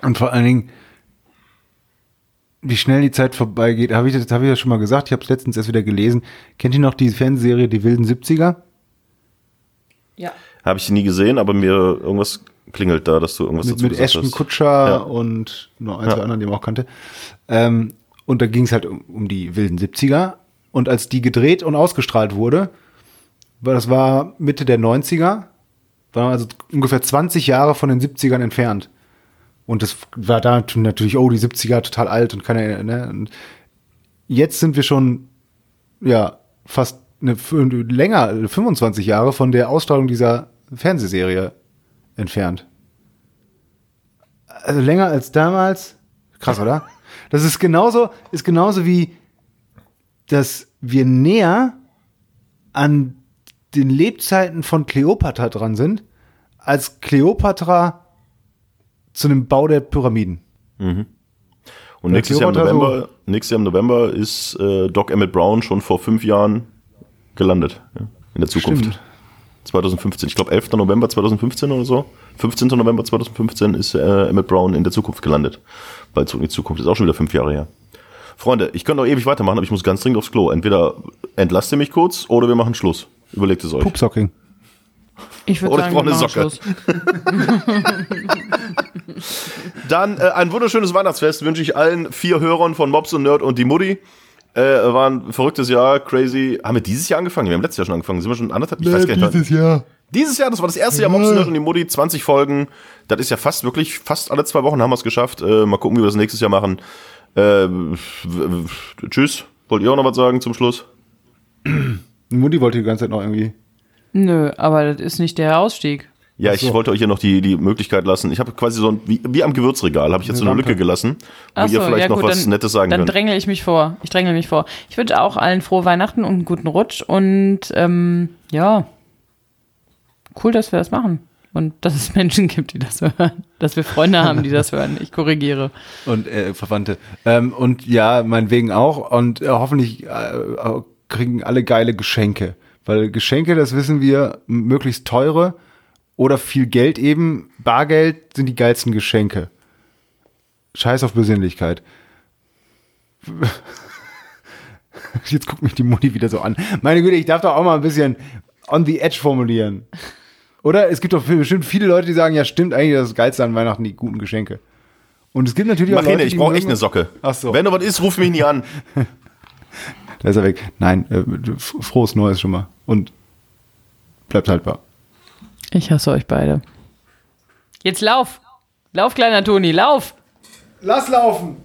Und vor allen Dingen, wie schnell die Zeit vorbeigeht, habe ich, das habe ich ja schon mal gesagt, ich habe es letztens erst wieder gelesen. Kennt ihr noch die Fernsehserie Die wilden 70er? Ja. Habe ich nie gesehen, aber mir irgendwas klingelt da, dass du irgendwas mit, dazu mit gesagt Ashton hast. Kutscher Ja. und noch ein, zwei Ja. anderen, die man auch kannte. Ähm, und da ging es halt um, um die wilden 70er. Und als die gedreht und ausgestrahlt wurde, weil das war Mitte der 90er, war also ungefähr 20 Jahre von den 70ern entfernt. Und das war da natürlich, oh, die 70er total alt und keine, ne? Und jetzt sind wir schon, ja, fast eine, länger, 25 Jahre von der Ausstrahlung dieser Fernsehserie entfernt. Also länger als damals. Krass, oder? <laughs> Das ist genauso, ist genauso wie, dass wir näher an den Lebzeiten von Kleopatra dran sind, als Kleopatra zu dem Bau der Pyramiden. Und nächstes Jahr, im November, nächstes Jahr im November ist äh, Doc Emmett Brown schon vor fünf Jahren gelandet. Ja, in der Zukunft. Stimmt. 2015. Ich glaube 11. November 2015 oder so. 15. November 2015 ist äh, Emmett Brown in der Zukunft gelandet. Bei Zurück in die Zukunft ist auch schon wieder fünf Jahre her. Freunde, ich könnte auch ewig weitermachen, aber ich muss ganz dringend aufs Klo. Entweder entlasst ihr mich kurz oder wir machen Schluss. Überlegt es euch. Pupsocking. Ich würde Oder ich sagen, wir brauche eine Socke. <laughs> Dann äh, ein wunderschönes Weihnachtsfest wünsche ich allen vier Hörern von Mobs und Nerd und die Mutti. Äh, war ein verrücktes Jahr, crazy. Haben wir dieses Jahr angefangen? Wir haben letztes Jahr schon angefangen. Sind wir schon anderthalb? Ich weiß gar nicht. Jahr. Dieses Jahr, das war das erste Jahr Mobs und Nerd und die Mutti, 20 Folgen. Das ist ja fast wirklich, fast alle zwei Wochen haben wir es geschafft. Äh, mal gucken, wie wir das nächstes Jahr machen. Äh, tschüss. Wollt ihr auch noch was sagen zum Schluss? Mutti wollte die ganze Zeit noch irgendwie. Nö, aber das ist nicht der Ausstieg. Ja, ich wollte euch hier noch die, die Möglichkeit lassen. Ich habe quasi so ein, wie, wie am Gewürzregal, habe ich jetzt so eine. Lücke gelassen, wo Ach ihr so, vielleicht ja noch gut, was dann- Nettes sagen Dann könnt. dränge ich mich vor. Ich dränge mich vor. Ich wünsche auch allen frohe Weihnachten und einen guten Rutsch und ähm, ja, cool, dass wir das machen. Und dass es Menschen gibt, die das <laughs> hören. Dass wir Freunde haben, die das hören. Ich korrigiere. Und äh, Verwandte. Ähm, und ja, meinetwegen auch. Und äh, hoffentlich äh, kriegen alle geile Geschenke. Weil Geschenke, das wissen wir, möglichst teure oder viel Geld eben. Bargeld sind die geilsten Geschenke. Scheiß auf Besinnlichkeit. <laughs> Jetzt guckt mich die Mutti wieder so an. Meine Güte, ich darf doch auch mal ein bisschen on the edge formulieren. Oder? Es gibt doch bestimmt viele Leute, die sagen, ja, stimmt eigentlich, das Geilste an Weihnachten die guten Geschenke. Und es gibt natürlich auch Mach hin, Leute, ich brauche echt eine Socke. Ach so. Wenn du was ist, ruf mich nie an. <laughs> Da ist er weg. Nein, äh, frohes Neues schon mal. Und bleibt haltbar. Ich hasse euch beide. Jetzt lauf! Lauf, kleiner Toni, lauf! Lass laufen!